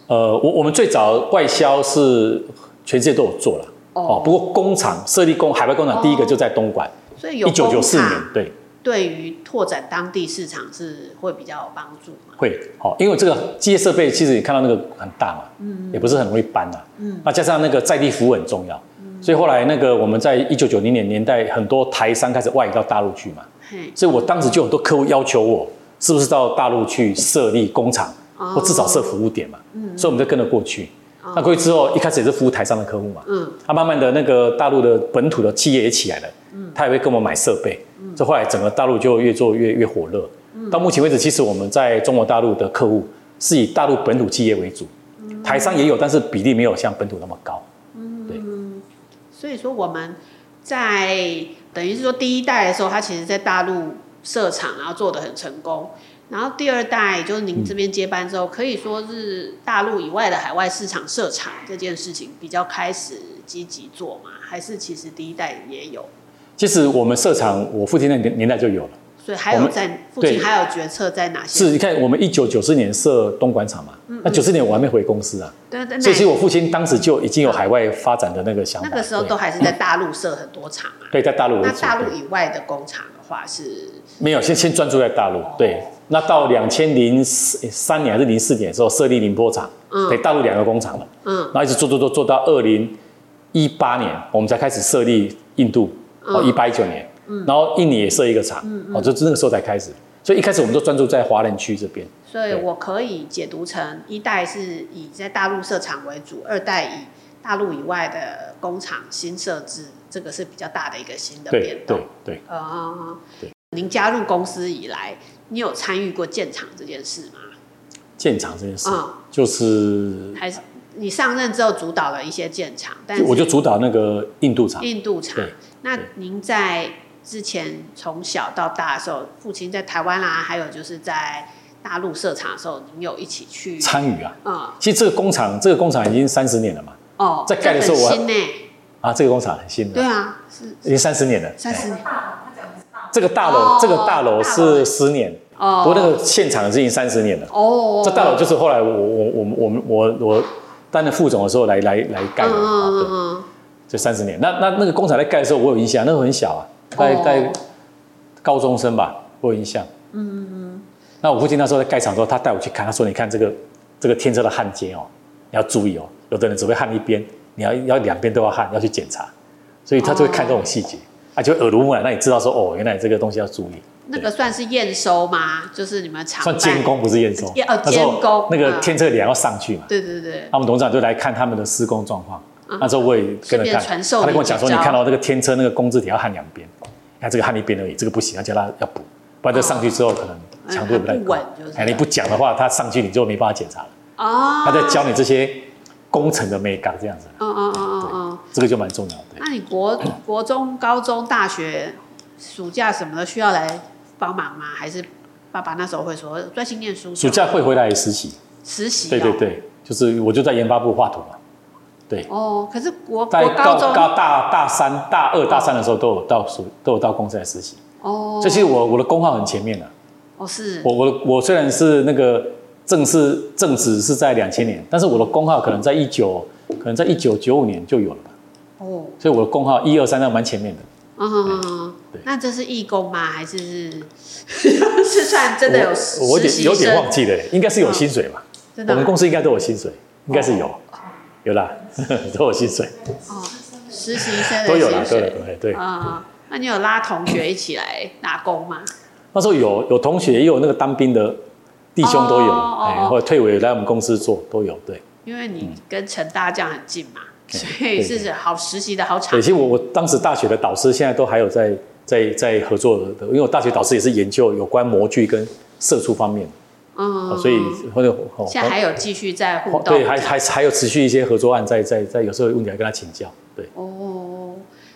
呃，我我们最早外销是全世界都有做了。哦，不过工厂设立工海外工厂，第一个就在东莞，所以有一九九四年，对，对于拓展当地市场是会比较有帮助嘛？会，好，因为这个机械设备其实你看到那个很大嘛，嗯，也不是很容易搬啊，嗯，那加上那个在地服务很重要，嗯，所以后来那个我们在一九九零年年代，很多台商开始外移到大陆去嘛，嘿，所以我当时就很多客户要求我，是不是到大陆去设立工厂，或至少设服务点嘛，嗯，所以我们就跟着过去。那过去之后，一开始也是服务台商的客户嘛，嗯，他慢慢的那个大陆的本土的企业也起来了，嗯，他也会跟我们买设备，嗯，这后来整个大陆就越做越越火热，嗯，到目前为止，其实我们在中国大陆的客户是以大陆本土企业为主，嗯，台商也有，但是比例没有像本土那么高，嗯，对，所以说我们在等于是说第一代的时候，他其实在大陆设厂，然后做的很成功。然后第二代就是您这边接班之后，嗯、可以说是大陆以外的海外市场设厂这件事情比较开始积极做嘛？还是其实第一代也有？其实我们设厂，我父亲那年年代就有了。所以还有在父亲还有决策在哪些？是，你看我们一九九四年设东莞厂嘛，嗯嗯，那九四年我还没回公司啊。对对。所以其实我父亲当时就已经有海外发展的那个想法。那个时候都还是在大陆设很多厂啊。对，在大陆。那大陆以外的工厂的话是？没有，先先专注在大陆。对。那到两千零三年还是零四年的时候，设立宁波厂，嗯，对，大陆两个工厂了，嗯，然后一直做做做做到二零一八年，我们才开始设立印度，哦，一八一九年，嗯，然后印尼也设一个厂，嗯，哦，就那个时候才开始，所以一开始我们都专注在华人区这边。所以我可以解读成一代是以在大陆设厂为主，二代以大陆以外的工厂新设置，这个是比较大的一个新的变动。对对，呃，对。您加入公司以来，你有参与过建厂这件事吗？建厂这件事，嗯就是还是你上任之后主导了一些建厂，但是我就主导那个印度厂。印度厂。那您在之前从小到大的时候，父亲在台湾啦，还有就是在大陆设厂的时候，您有一起去参与啊？嗯，其实这个工厂，这个工厂已经三十年了嘛。哦，在盖的时候我很新呢。啊，这个工厂很新的。对啊，是已经三十年了。三十年。这个大楼，哦这个大楼是十年。哦。不过那个现场已经三十年了。哦。这大楼就是后来我我我我们我我担任副总的时候来来来盖的。嗯嗯嗯。这三十年，那那那个工厂在盖的时候，我有印象，那时候很小啊，大概高中生吧，我有印象。嗯嗯嗯。那我父亲那时候在盖厂的时候，他带我去看，他说：“你看这个这个天车的焊接哦，你要注意哦，有的人只会焊一边，你要要两边都要焊，要去检查。”所以他就会看这种细节，啊，就耳濡目染，那你知道说哦，原来这个东西要注意。那个算是验收吗？就是你们厂算监工，不是验收。哦，监工。那个天车梁要上去嘛？对对对。那我们董事长就来看他们的施工状况。那时候我也跟着看，他就跟我讲说：“你看到那个天车那个工字体要焊两边，看这个焊一边而已，这个不行，要叫他要补，不然这上去之后可能强度不太够。哎，你不讲的话，他上去你就没办法检查了。哦。他在教你这些工程的美感这样子。嗯嗯嗯嗯嗯。这个就蛮重要的。那你国 国中、高中、大学暑假什么的需要来帮忙吗？还是爸爸那时候会说专心念书？暑假会回来实习。实习。对对对，就是我就在研发部画图嘛。对哦，可是国在高中高大大三、大二、大三的时候都有到属都有到公司来实习。哦，这其实我我的工号很前面的。哦，是。我我我虽然是那个正式正职是在两千年，但是我的工号可能在一九，可能在一九九五年就有了吧。哦。所以我的工号一二三那蛮前面的。嗯，对。那这是义工吗？还是 是算真的有实习？我有点有点忘记了，应该是有薪水吧？真的。我们公司应该都有薪水，应该是有。有啦，都有薪水。哦，实习生都有啦，对对对。啊，那你有拉同学一起来打工吗？那时候有有同学，也有那个当兵的弟兄都有，哎，或者退伍来我们公司做都有，对。因为你跟陈大这样很近嘛，所以是是好实习的好场。对，其实我我当时大学的导师现在都还有在在在合作的，因为我大学导师也是研究有关模具跟射出方面。嗯，所以或者现在还有继续在互动，对，还还还有持续一些合作案在在在，有时候问题来跟他请教，对。哦，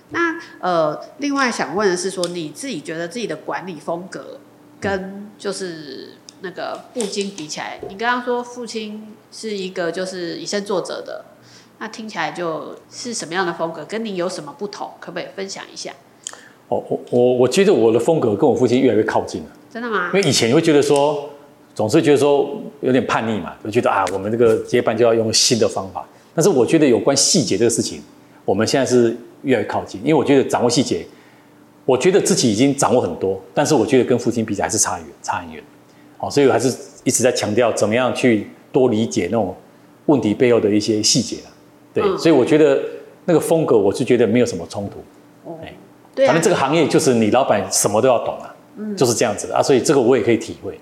那呃，另外想问的是说，你自己觉得自己的管理风格跟就是那个布金比起来，你刚刚说父亲是一个就是以身作则的，那听起来就是什么样的风格？跟你有什么不同？可不可以分享一下？哦，我我我觉得我的风格跟我父亲越来越靠近了。真的吗？因为以前你会觉得说。总是觉得说有点叛逆嘛，就觉得啊，我们这个接班就要用新的方法。但是我觉得有关细节这个事情，我们现在是越来越靠近。因为我觉得掌握细节，我觉得自己已经掌握很多，但是我觉得跟父亲比起来还是差远，差很远。好，所以我还是一直在强调怎么样去多理解那种问题背后的一些细节。对，嗯、所以我觉得那个风格，我是觉得没有什么冲突。哦，对、啊，反正这个行业就是你老板什么都要懂啊，嗯、就是这样子的啊，所以这个我也可以体会。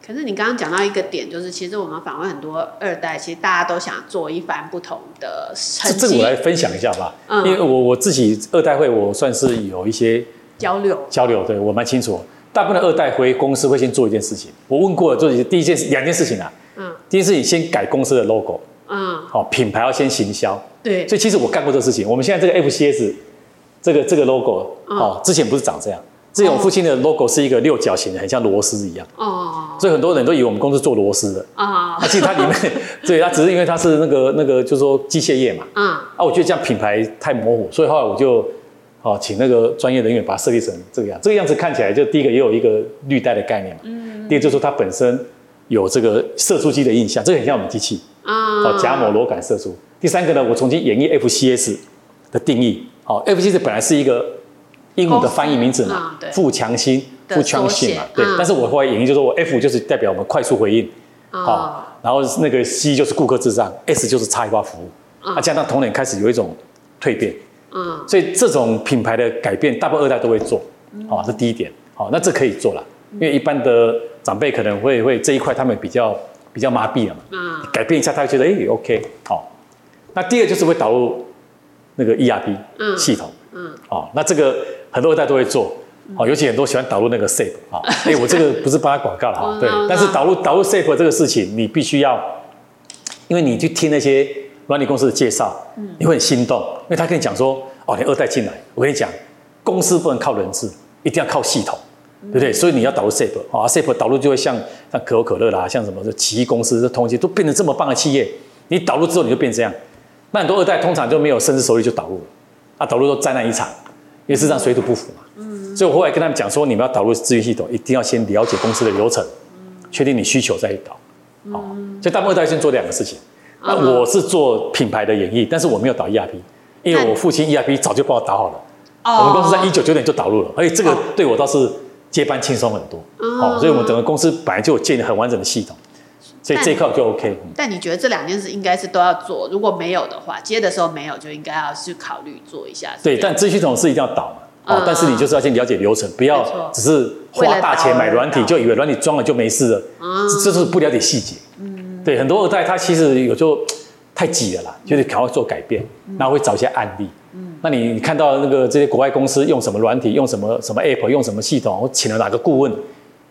可是你刚刚讲到一个点，就是其实我们访问很多二代，其实大家都想做一番不同的成绩。这这个我来分享一下吧，嗯、因为我我自己二代会，我算是有一些交流交流，对我蛮清楚。大部分的二代回公司会先做一件事情，我问过了，做第一件事两件事情啊。嗯。第一件事情先改公司的 logo。嗯。好，品牌要先行销。对。所以其实我干过这个事情。我们现在这个 FCS 这个这个 logo，哦，之前不是长这样。之前我父亲的 logo 是一个六角形的，很像螺丝一样。哦。所以很多人都以为我们公司做螺丝的。啊。其实它里面，对，它只是因为它是那个那个，就是说机械业嘛。嗯。啊，我觉得这样品牌太模糊，所以后来我就，哦，请那个专业人员把它设计成这个样。这个样子看起来，就第一个也有一个绿带的概念嘛。嗯。第二就是说它本身有这个射出机的印象，这个很像我们机器。啊。哦，夹膜螺杆射出。第三个呢，我重新演绎 FCS 的定义。好，FCS 本来是一个。英文的翻译名字嘛，富强心、富强性嘛，对。但是我后来演绎就是说我 F 就是代表我们快速回应，好，然后那个 C 就是顾客至上，S 就是差异化服务，啊，加上同年开始有一种蜕变，嗯，所以这种品牌的改变，大部分二代都会做，好，这第一点，好，那这可以做了，因为一般的长辈可能会会这一块他们比较比较麻痹了嘛，嗯，改变一下他会觉得哎 OK，好，那第二就是会导入那个 ERP 系统，嗯，哦，那这个。很多二代都会做，哦，尤其很多喜欢导入那个 SAP 啊，哎，我这个不是帮他广告了哈，对，但是导入导入 SAP 这个事情，你必须要，因为你去听那些软体公司的介绍，你会很心动，因为他跟你讲说，哦，你二代进来，我跟你讲，公司不能靠人治，一定要靠系统，对不对？所以你要导入 SAP 啊，SAP 导入就会像像可口可乐啦，像什么这奇异公司这通信都变成这么棒的企业，你导入之后你就变这样。那很多二代通常就没有深思熟虑就导入了，啊，导入都灾难一场，因为是让水土不服嘛。嗯。所以我后来跟他们讲说，你们要导入资讯系统，一定要先了解公司的流程，确定你需求再去导。好，所以大部分二代先做两个事情。那我是做品牌的演绎，但是我没有导 ERP，因为我父亲 ERP 早就帮我导好了。哦。我们公司在一九九年就导入了，而且这个对我倒是接班轻松很多。哦。所以我们整个公司本来就有建立很完整的系统。所以这一块就 OK。但你觉得这两件事应该是都要做？如果没有的话，接的时候没有，就应该要去考虑做一下。对，但资讯系统是一定要导嘛？哦，但是你就是要先了解流程，不要只是花大钱买软体，就以为软体装了就没事了。这是不了解细节。嗯。对，很多二代他其实有时候太急了啦，就是赶快做改变，然后会找一些案例。嗯。那你你看到那个这些国外公司用什么软体，用什么什么 App，用什么系统，我请了哪个顾问，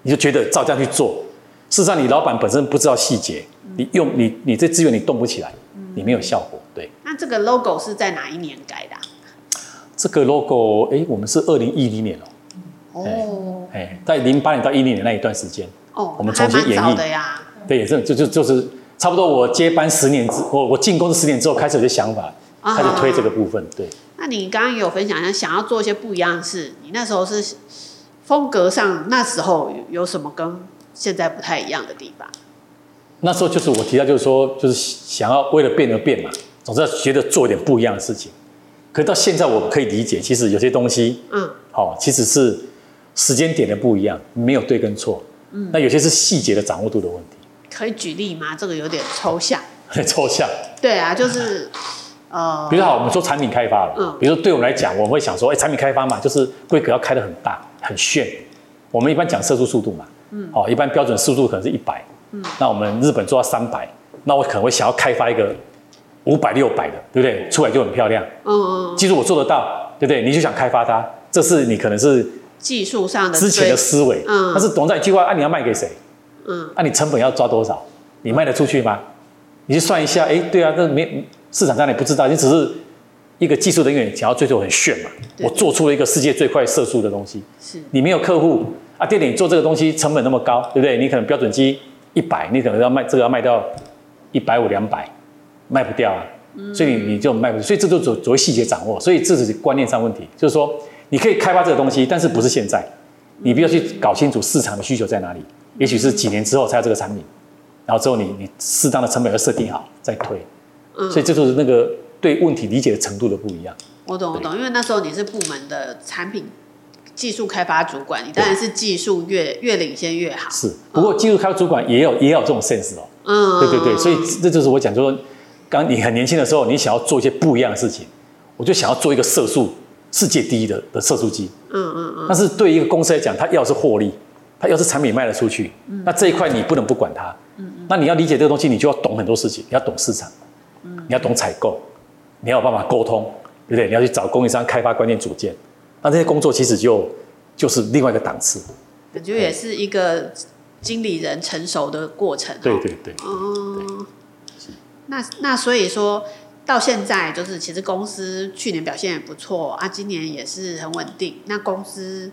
你就觉得照这样去做。事实上，你老板本身不知道细节，你用你你这资源你动不起来，你没有效果。对。那这个 logo 是在哪一年改的？这个 logo，哎，我们是二零一零年哦。哦。哎，在零八年到一零年那一段时间，哦，我们重新演绎的呀。对，也是就就就是差不多我接班十年之，我我进公司十年之后开始有些想法，开始推这个部分。对。那你刚刚也有分享一下，想要做一些不一样的事，你那时候是风格上那时候有什么跟？现在不太一样的地方，那时候就是我提到，就是说，就是想要为了变而变嘛，总是要觉得做一点不一样的事情。可是到现在，我可以理解，其实有些东西，嗯，好，其实是时间点的不一样，没有对跟错，嗯，那有些是细节的掌握度的问题。可以举例吗？这个有点抽象。很 抽象。对啊，就是呃，比如好，我们说产品开发了，嗯，比如说对我们来讲，我们会想说，哎，产品开发嘛，就是规格要开得很大、很炫。我们一般讲射出速度嘛。嗯，好，一般标准速度可能是一百，嗯，那我们日本做到三百，那我可能会想要开发一个五百、六百的，对不对？出来就很漂亮，嗯嗯，技术我做得到，对不对？你就想开发它，这是你可能是技术上的之前的思维，嗯，但是懂这一句话，啊，你要卖给谁？嗯，那你成本要抓多少？你卖得出去吗？你去算一下，哎，对啊，这没市场上你不知道，你只是一个技术人员想要追求很炫嘛，我做出了一个世界最快射速的东西，是你没有客户。啊，店里做这个东西成本那么高，对不对？你可能标准机一百，你可能要卖这个要卖到一百五、两百，卖不掉啊。所以你你就卖不，所以这就所所谓细节掌握。所以这是观念上问题，就是说你可以开发这个东西，但是不是现在，你必须去搞清楚市场的需求在哪里。也许是几年之后才有这个产品，然后之后你你适当的成本要设定好再推。所以这就是那个对问题理解的程度的不一样。我懂我懂，因为那时候你是部门的产品。技术开发主管，你当然是技术越越领先越好。是，不过技术开发主管也有也有这种 sense 哦。嗯，对对对，所以这就是我讲，就说，刚你很年轻的时候，你想要做一些不一样的事情，我就想要做一个射速世界第一的的射速机。嗯嗯嗯。但是对一个公司来讲，它要是获利，它要是产品卖得出去，那这一块你不能不管它。嗯嗯。那你要理解这个东西，你就要懂很多事情，你要懂市场，嗯，你要懂采购，你要有办法沟通，对不对？你要去找供应商开发关键组件。那这些工作其实就就是另外一个档次，感觉也是一个经理人成熟的过程。对对对。哦。那那所以说到现在，就是其实公司去年表现也不错啊，今年也是很稳定。那公司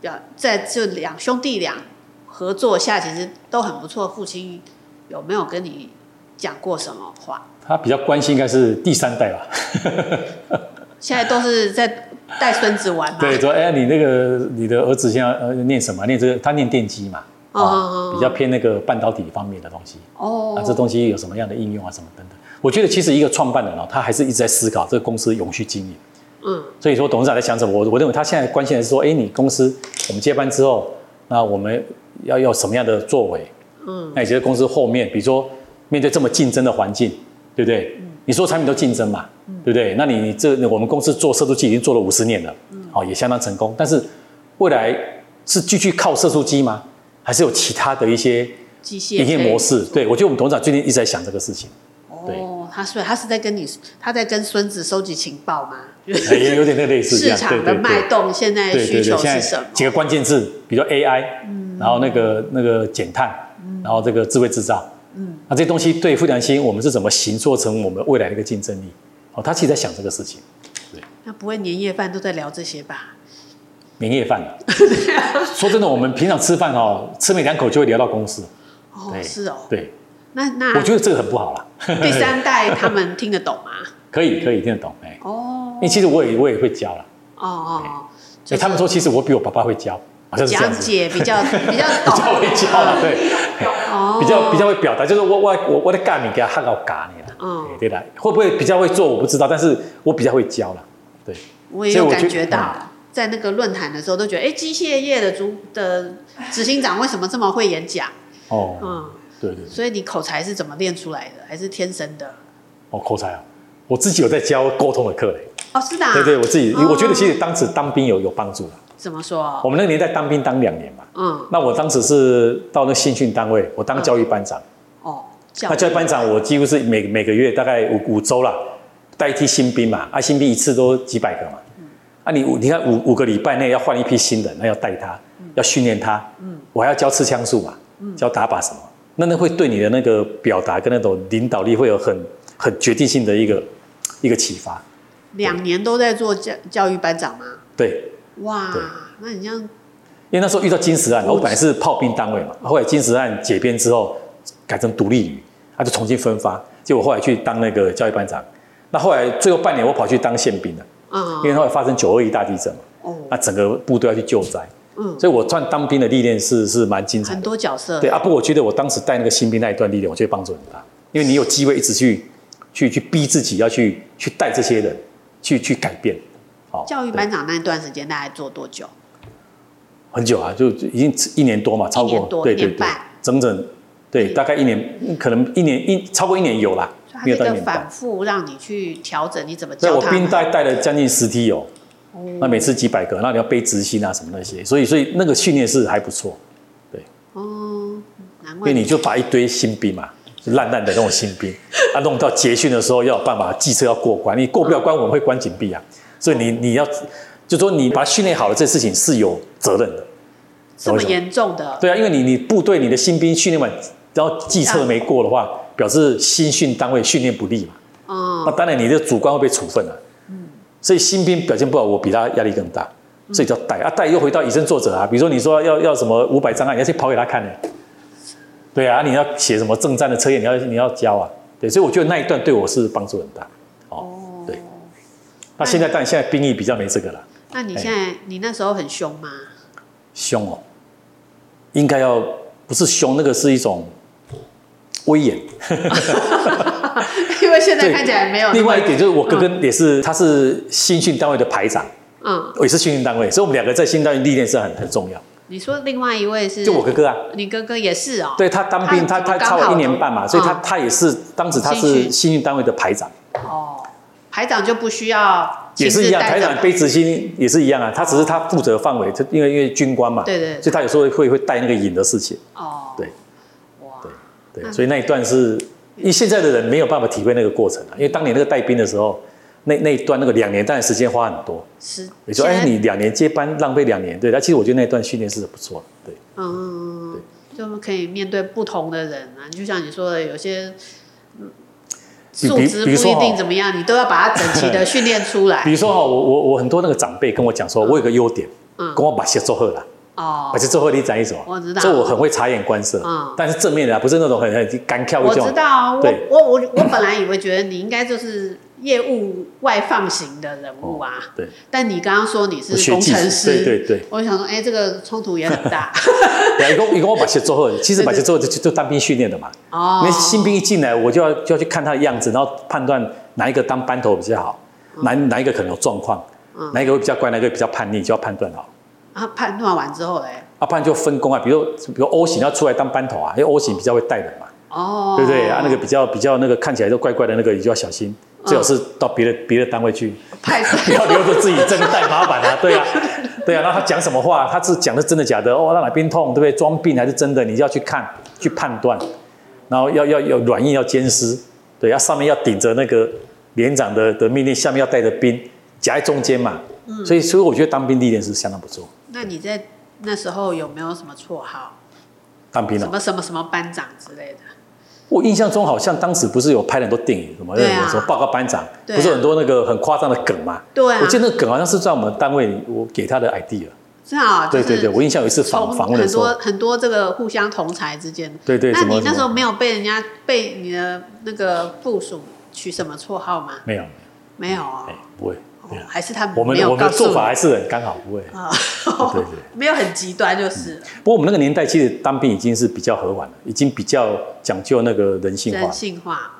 表在这两兄弟俩合作下，其实都很不错。父亲有没有跟你讲过什么话？他比较关心应该是第三代吧。现在都是在。带孙子玩嘛？对，说哎，你那个你的儿子现在呃念什么？念这个，他念电机嘛，啊、哦，比较偏那个半导体方面的东西。哦，啊，这东西有什么样的应用啊？什么等等？我觉得其实一个创办人哦，他还是一直在思考这个公司永续经营。嗯，所以说董事长在想什么？我我认为他现在关心的是说，哎，你公司我们接班之后，那我们要要什么样的作为？嗯，那你觉得公司后面，比如说面对这么竞争的环境，对不对？嗯你说产品都竞争嘛，嗯、对不对？那你这我们公司做色素剂已经做了五十年了，哦、嗯，也相当成功。但是未来是继续靠色素机吗？还是有其他的一些营业模式？对，我觉得我们董事长最近一直在想这个事情。哦，他所以他是在跟你，他在跟孙子收集情报吗？有点那个类似。市场的脉动，现在需求是什么？几个关键字，比如 AI，嗯，然后那个那个减碳，嗯，然后这个智慧制造，嗯，那这些东西对富良心我们是怎么形塑成我们未来的一个竞争力？哦，他其实在想这个事情。对，那不会年夜饭都在聊这些吧？年夜饭 说真的，我们平常吃饭哦，吃没两口就会聊到公司。哦，是哦。对。那那我觉得这个很不好啦。第三代他们听得懂吗？可以，可以听得懂。哎。哦。因为其实我也我也会教了。哦哦。哎，他们说其实我比我爸爸会教，讲解比较 比较比较会教了，对。哦。比较比较会表达，就是我我我我的干你给他喊到嘎你了。嗯。对的，会不会比较会做我不知道，但是我比较会教了。对。我也有感觉到。在那个论坛的时候，都觉得，哎，机械业的主的执行长为什么这么会演讲？哦，嗯，对对。所以你口才是怎么练出来的？还是天生的？哦，口才啊，我自己有在教沟通的课嘞。哦，是的。对对，我自己，我觉得其实当时当兵有有帮助的。怎么说？我们那个年代当兵当两年嘛。嗯。那我当时是到那新训单位，我当教育班长。哦。那教育班长，我几乎是每每个月大概五五周啦，带一批新兵嘛，啊，新兵一次都几百个嘛。啊你，你你看五五个礼拜内要换一批新人，那要带他，嗯、要训练他，嗯，我还要教刺枪术嘛，嗯，教打靶什么，那那会对你的那个表达跟那种领导力会有很很决定性的一个一个启发。两年都在做教教育班长吗？对。哇，那你这样，因为那时候遇到金石案，我本来是炮兵单位嘛，后来金石案解编之后改成独立旅，他就重新分发，结果后来去当那个教育班长，那后来最后半年我跑去当宪兵了。因为后来发生九二一大地震嘛，哦，那整个部队要去救灾，嗯，所以我算当兵的历练是是蛮精彩的，很多角色，对啊，不过我觉得我当时带那个新兵那一段历练，我觉得帮助很大，因为你有机会一直去去去逼自己要去去带这些人去去改变，好，教育班长那一段时间大概做多久？很久啊，就已经一年多嘛，超过对对对，整整对大概一年，可能一年一超过一年有啦。那个反复让你去调整，你怎么教他？我兵带带了将近十梯有，那每次几百个，那你要背执行啊什么那些，所以所以那个训练是还不错，对。哦，难怪。因为你就把一堆新兵嘛，烂烂的那种新兵，啊，弄到结训的时候要有办法，机车要过关，你过不了关，我们会关紧闭啊。所以你你要，就说你把它训练好了，这事情是有责任的。这么严重的？对啊，因为你你部队你的新兵训练完，然后计策没过的话。表示新训单位训练不力嘛？哦，那当然你的主官会被处分了。嗯，所以新兵表现不好，我比他压力更大，所以叫带啊带又回到以身作则啊。比如说你说要要什么五百障碍，你要去跑给他看呢？对啊，你要写什么正战的测验，你要你要教啊。对，所以我觉得那一段对我是帮助很大。那现在当然现在兵役比较没这个了。那你现在你那时候很凶吗？凶哦，应该要不是凶，那个是一种。威严，因为现在看起来没有。另外一点就是我哥哥也是，他是新训单位的排长，嗯，也是训练单位，所以我们两个在新单位历练是很很重要。你说另外一位是？就我哥哥啊，你哥哥也是哦。对，他当兵，他他超了一年半嘛，所以他他也是当时他是新训单位的排长。哦，排长就不需要，也是一样，排长背执行也是一样啊，他只是他负责的范围，他因为因为军官嘛，对对，所以他有时候会会带那个引的事情。哦，对。对，所以那一段是，因为现在的人没有办法体会那个过程啊，因为当年那个带兵的时候，那那一段那个两年，但时间花很多。是。你说，哎，你两年接班浪费两年，对，但其实我觉得那段训练是不错的，对。嗯，对，就可以面对不同的人啊，就像你说的，有些素质不一定怎么样，你都要把它整齐的 训练出来。比如说哈，我我我很多那个长辈跟我讲说，我有个优点，嗯，跟我把鞋做好了。哦，而且最后你讲一种，我知道，这我很会察言观色，嗯，但是正面的，不是那种很很干跳。我知道，对，我我我我本来以为觉得你应该就是业务外放型的人物啊，对。但你刚刚说你是工程师，对对对，我想说，哎，这个冲突也很大。一共一共我把鞋做后，其实把鞋做就就当兵训练的嘛。哦。那新兵一进来，我就要就要去看他的样子，然后判断哪一个当班头比较好，哪哪一个可能有状况，哪一个会比较乖，哪一个比较叛逆，就要判断好。啊，判断完之后嘞，啊，判断就分工啊，比如比如 O 型要出来当班头啊，因为 O 型比较会带人嘛，哦，对不对啊？那个比较比较那个看起来都怪怪的那个，你就要小心，最好是到别的别的单位去，不 要留着自己真的带麻烦啊，对啊，对啊，那他讲什么话，他是讲的真的假的？哦，他哪边痛，对不对？装病还是真的？你就要去看去判断，然后要要要软硬要兼施，对，要上面要顶着那个连长的的命令，下面要带着兵夹在中间嘛。嗯，所以所以我觉得当兵历练是相当不错。那你在那时候有没有什么绰号？当兵了？什么什么什么班长之类的？我印象中好像当时不是有拍很多电影什么，对啊，什么报告班长，啊、不是很多那个很夸张的梗嘛？对啊，我记得那个梗好像是在我们单位我给他的 idea。是啊，对对对，我印象有一次访访问很多很多这个互相同才之间。对对，那你那时候没有被人家被你的那个部属取什么绰号吗？没有，没有啊，不会，还是他们我们我们的做法还是很刚好不会啊，对对，没有很极端就是。不过我们那个年代其实当兵已经是比较和缓了，已经比较讲究那个人性化。人性化。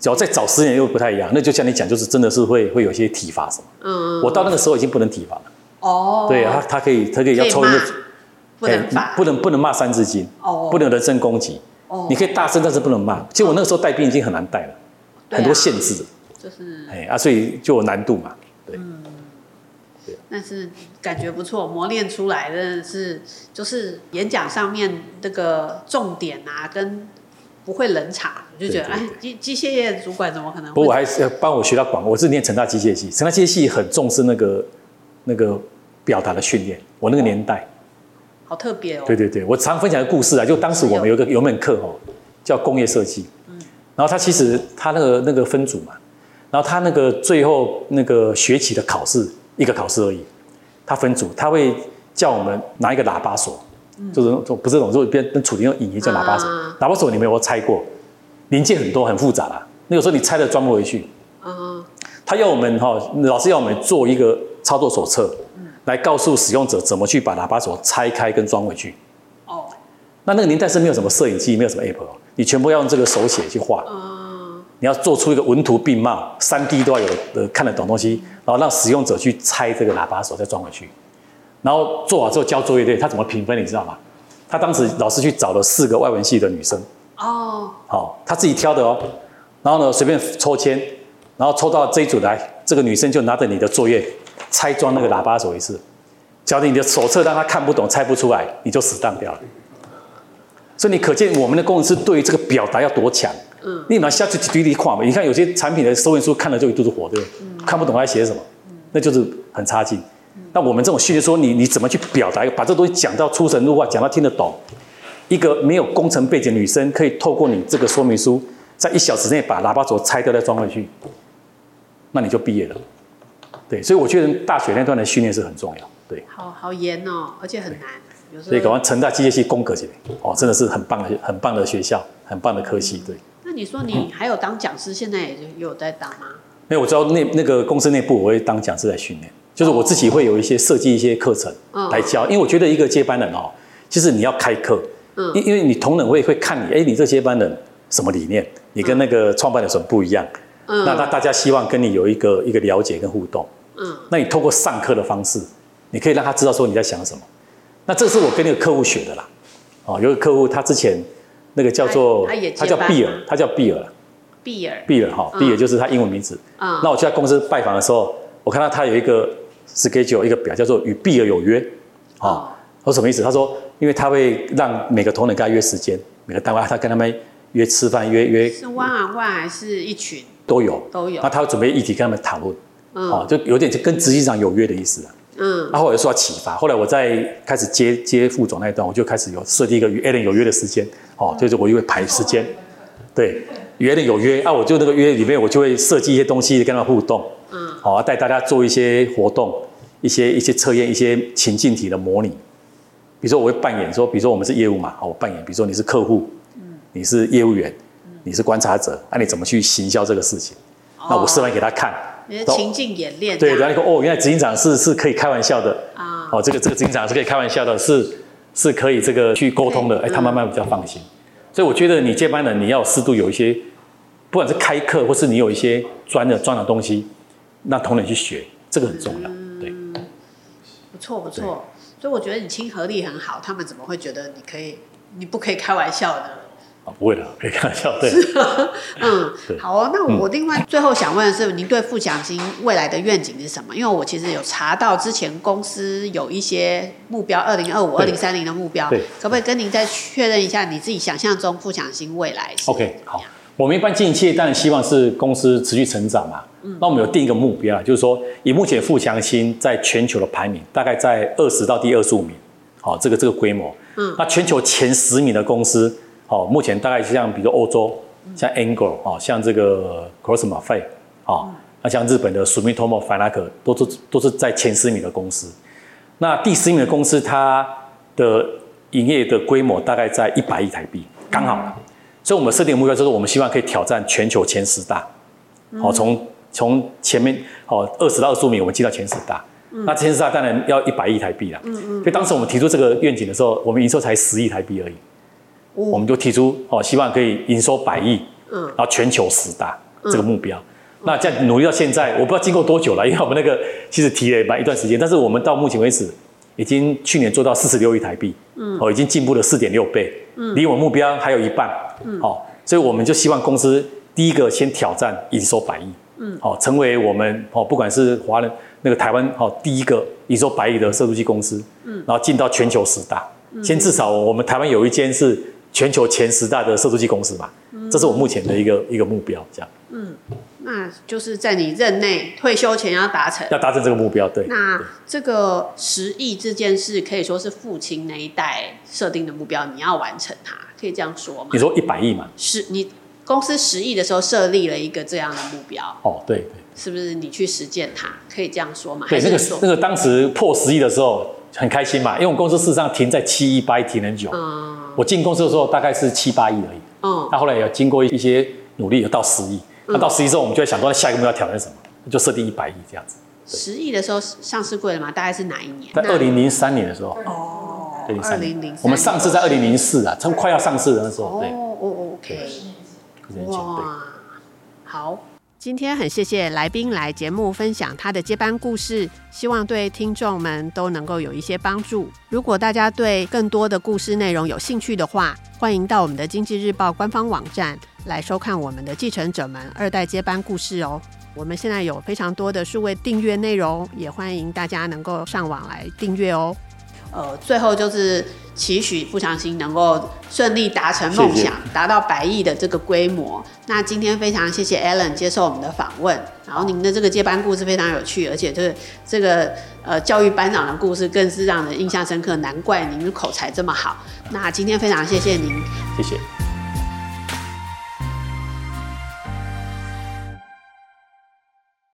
只要再早十年又不太一样，那就像你讲，就是真的是会会有些体罚什么。嗯。我到那个时候已经不能体罚了。哦，对啊，他他可以，他可以要抽一个，不能骂，不能不能骂三字经，哦，不能人身攻击，哦，你可以大声，但是不能骂。其实我那个时候带兵已经很难带了，很多限制，就是，哎啊，所以就有难度嘛，但是感觉不错，磨练出来的是，就是演讲上面那个重点啊，跟不会冷场，我就觉得，哎，机机械业主管怎么可能？不过我还是要帮我学到广，我是念成大机械系，成大机械系很重视那个。那个表达的训练，我那个年代，好特别哦。对对对，我常分享个故事啊，就当时我们有个有门课哦，叫工业设计，嗯，然后他其实他那个那个分组嘛，然后他那个最后那个学期的考试一个考试而已，他分组，他会叫我们拿一个喇叭锁，就是不是那种就是跟楚定用引叫喇叭锁，喇叭锁你们有没有拆过？零件很多很复杂啦，那有时候你拆了装不回去，嗯，他要我们哈，老师要我们做一个。操作手册，来告诉使用者怎么去把喇叭锁拆开跟装回去。哦，那那个年代是没有什么摄影机，没有什么 app，你全部要用这个手写去画。嗯，你要做出一个文图并茂，三 D 都要有的看得懂东西，然后让使用者去拆这个喇叭手再装回去。然后做好之后交作业，对，他怎么评分你知道吗？他当时老师去找了四个外文系的女生。哦，好，他自己挑的哦。然后呢，随便抽签，然后抽到这一组来，这个女生就拿着你的作业。拆装那个喇叭手一次，假如你的手册让他看不懂、拆不出来，你就死当掉了。所以你可见我们的工程师对于这个表达要多强。嗯，立马下去滴滴跨嘛。你看有些产品的说明书看了就一肚子火，对不对？嗯，看不懂他在写什么，那就是很差劲。那我们这种训练说你你怎么去表达，把这东西讲到出神入化，讲到听得懂。一个没有工程背景的女生可以透过你这个说明书，在一小时内把喇叭轴拆掉再装回去，那你就毕业了。对，所以我觉得大学那段的训练是很重要。对，好好严哦，而且很难。所以搞完成大机械系工科起来，哦，真的是很棒的、很棒的学校，很棒的科系。对。那你说你还有当讲师，现在也有在当吗？没有，我知道那那个公司内部我会当讲师来训练，就是我自己会有一些设计一些课程来教，因为我觉得一个接班人哦，就是你要开课，嗯，因因为你同仁会会看你，哎，你这接班人什么理念，你跟那个创办人什么不一样，嗯，那那大家希望跟你有一个一个了解跟互动。嗯，那你透过上课的方式，你可以让他知道说你在想什么。那这是我跟那个客户学的啦。哦，有个客户他之前那个叫做他，他叫比尔，他叫比尔。比尔。比尔哈，比尔就是他英文名字。啊。那我去他公司拜访的时候，我看到他有一个 schedule 一个表，叫做与比尔有约。啊。我说什么意思？他说，因为他会让每个同仁跟他约时间，每个单位他跟他们约吃饭，约约。是 one on one 还是一群？都有。都有。那他会准备议题跟他们讨论。啊，就有点就跟执行长有约的意思了。嗯，那后来受到启发，后来我在开始接接副总那一段，我就开始有设定一个与 Allen 有约的时间。哦，就是我就会排时间。对，与 Allen 有约，啊，我就那个约里面，我就会设计一些东西跟他互动。嗯，好，带大家做一些活动，一些一些测验，一些情境题的模拟。比如说，我会扮演说，比如说我们是业务嘛，好，我扮演，比如说你是客户，嗯，你是业务员，你是观察者，那你怎么去行销这个事情？那我示范给他看。情境演练，对，然后你说哦，原来执行长是是可以开玩笑的。啊，哦，这个这个执行长是可以开玩笑的，是是可以这个去沟通的，哎、嗯，他慢慢比较放心。所以我觉得你接班人，你要适度有一些，不管是开课或是你有一些专的专的东西，让同仁去学，这个很重要。嗯、对，不错不错。所以我觉得你亲和力很好，他们怎么会觉得你可以，你不可以开玩笑的？不会的，可以开玩笑。对，嗯，好哦。那我另外最后想问的是，您对富强兴未来的愿景是什么？因为我其实有查到之前公司有一些目标，二零二五、二零三零的目标，可不可以跟您再确认一下，你自己想象中富强兴未来？OK，好。我们一般企业当然希望是公司持续成长嘛。嗯。那我们有定一个目标，就是说以目前富强新在全球的排名，大概在二十到第二十五名，好，这个这个规模。嗯。那全球前十名的公司，好，目前大概像比如欧洲，像 Angle 啊，像这个 KrosMaffei 啊，那像日本的 Sumitomo Financial 都是都是在前十名的公司。那第十名的公司，它的营业的规模大概在一百亿台币，刚好了。所以，我们设定的目标就是，我们希望可以挑战全球前十大。好，从从前面好二十到二十五名，我们进到前十大。那前十大当然要一百亿台币了。所以当时我们提出这个愿景的时候，我们营收才十亿台币而已。我们就提出哦，希望可以营收百亿，嗯然后全球十大这个目标。那这样努力到现在，我不知道经过多久了，因为我们那个其实提了蛮一段时间，但是我们到目前为止，已经去年做到四十六亿台币，嗯哦，已经进步了四点六倍，离我们目标还有一半，嗯好，所以我们就希望公司第一个先挑战营收百亿，嗯好，成为我们哦，不管是华人那个台湾哦，第一个营收百亿的测速器公司，嗯然后进到全球十大，先至少我们台湾有一间是全球前十大的测速器公司嘛，这是我目前的一个一个目标，这样。嗯。那就是在你任内退休前要达成，要达成这个目标，对。那这个十亿这件事可以说是父亲那一代设定的目标，你要完成它，可以这样说吗？你说一百亿嘛？是你公司十亿的时候设立了一个这样的目标。哦，对对。是不是你去实践它？可以这样说吗？对，那个那个当时破十亿的时候很开心嘛，因为我们公司事实上停在七亿八亿停很久。嗯。我进公司的时候大概是七八亿而已。嗯。那后来有经过一些努力，有到十亿。那、啊、到十亿之后，我们就会想到下一个目标挑战什么？就设定一百亿这样子。十亿的时候上市贵了吗？大概是哪一年？在二零零三年的时候。哦。二零零三。我们上市在二零零四啊，差不多快要上市的那时候。对。哦哦，OK。哇。好，今天很谢谢来宾来节目分享他的接班故事，希望对听众们都能够有一些帮助。如果大家对更多的故事内容有兴趣的话，欢迎到我们的经济日报官方网站。来收看我们的继承者们二代接班故事哦！我们现在有非常多的数位订阅内容，也欢迎大家能够上网来订阅哦。呃，最后就是期许富强新能够顺利达成梦想，达到百亿的这个规模。那今天非常谢谢 Alan 接受我们的访问，然后您的这个接班故事非常有趣，而且这个这个呃教育班长的故事更是让人印象深刻，难怪您的口才这么好。那今天非常谢谢您，谢谢。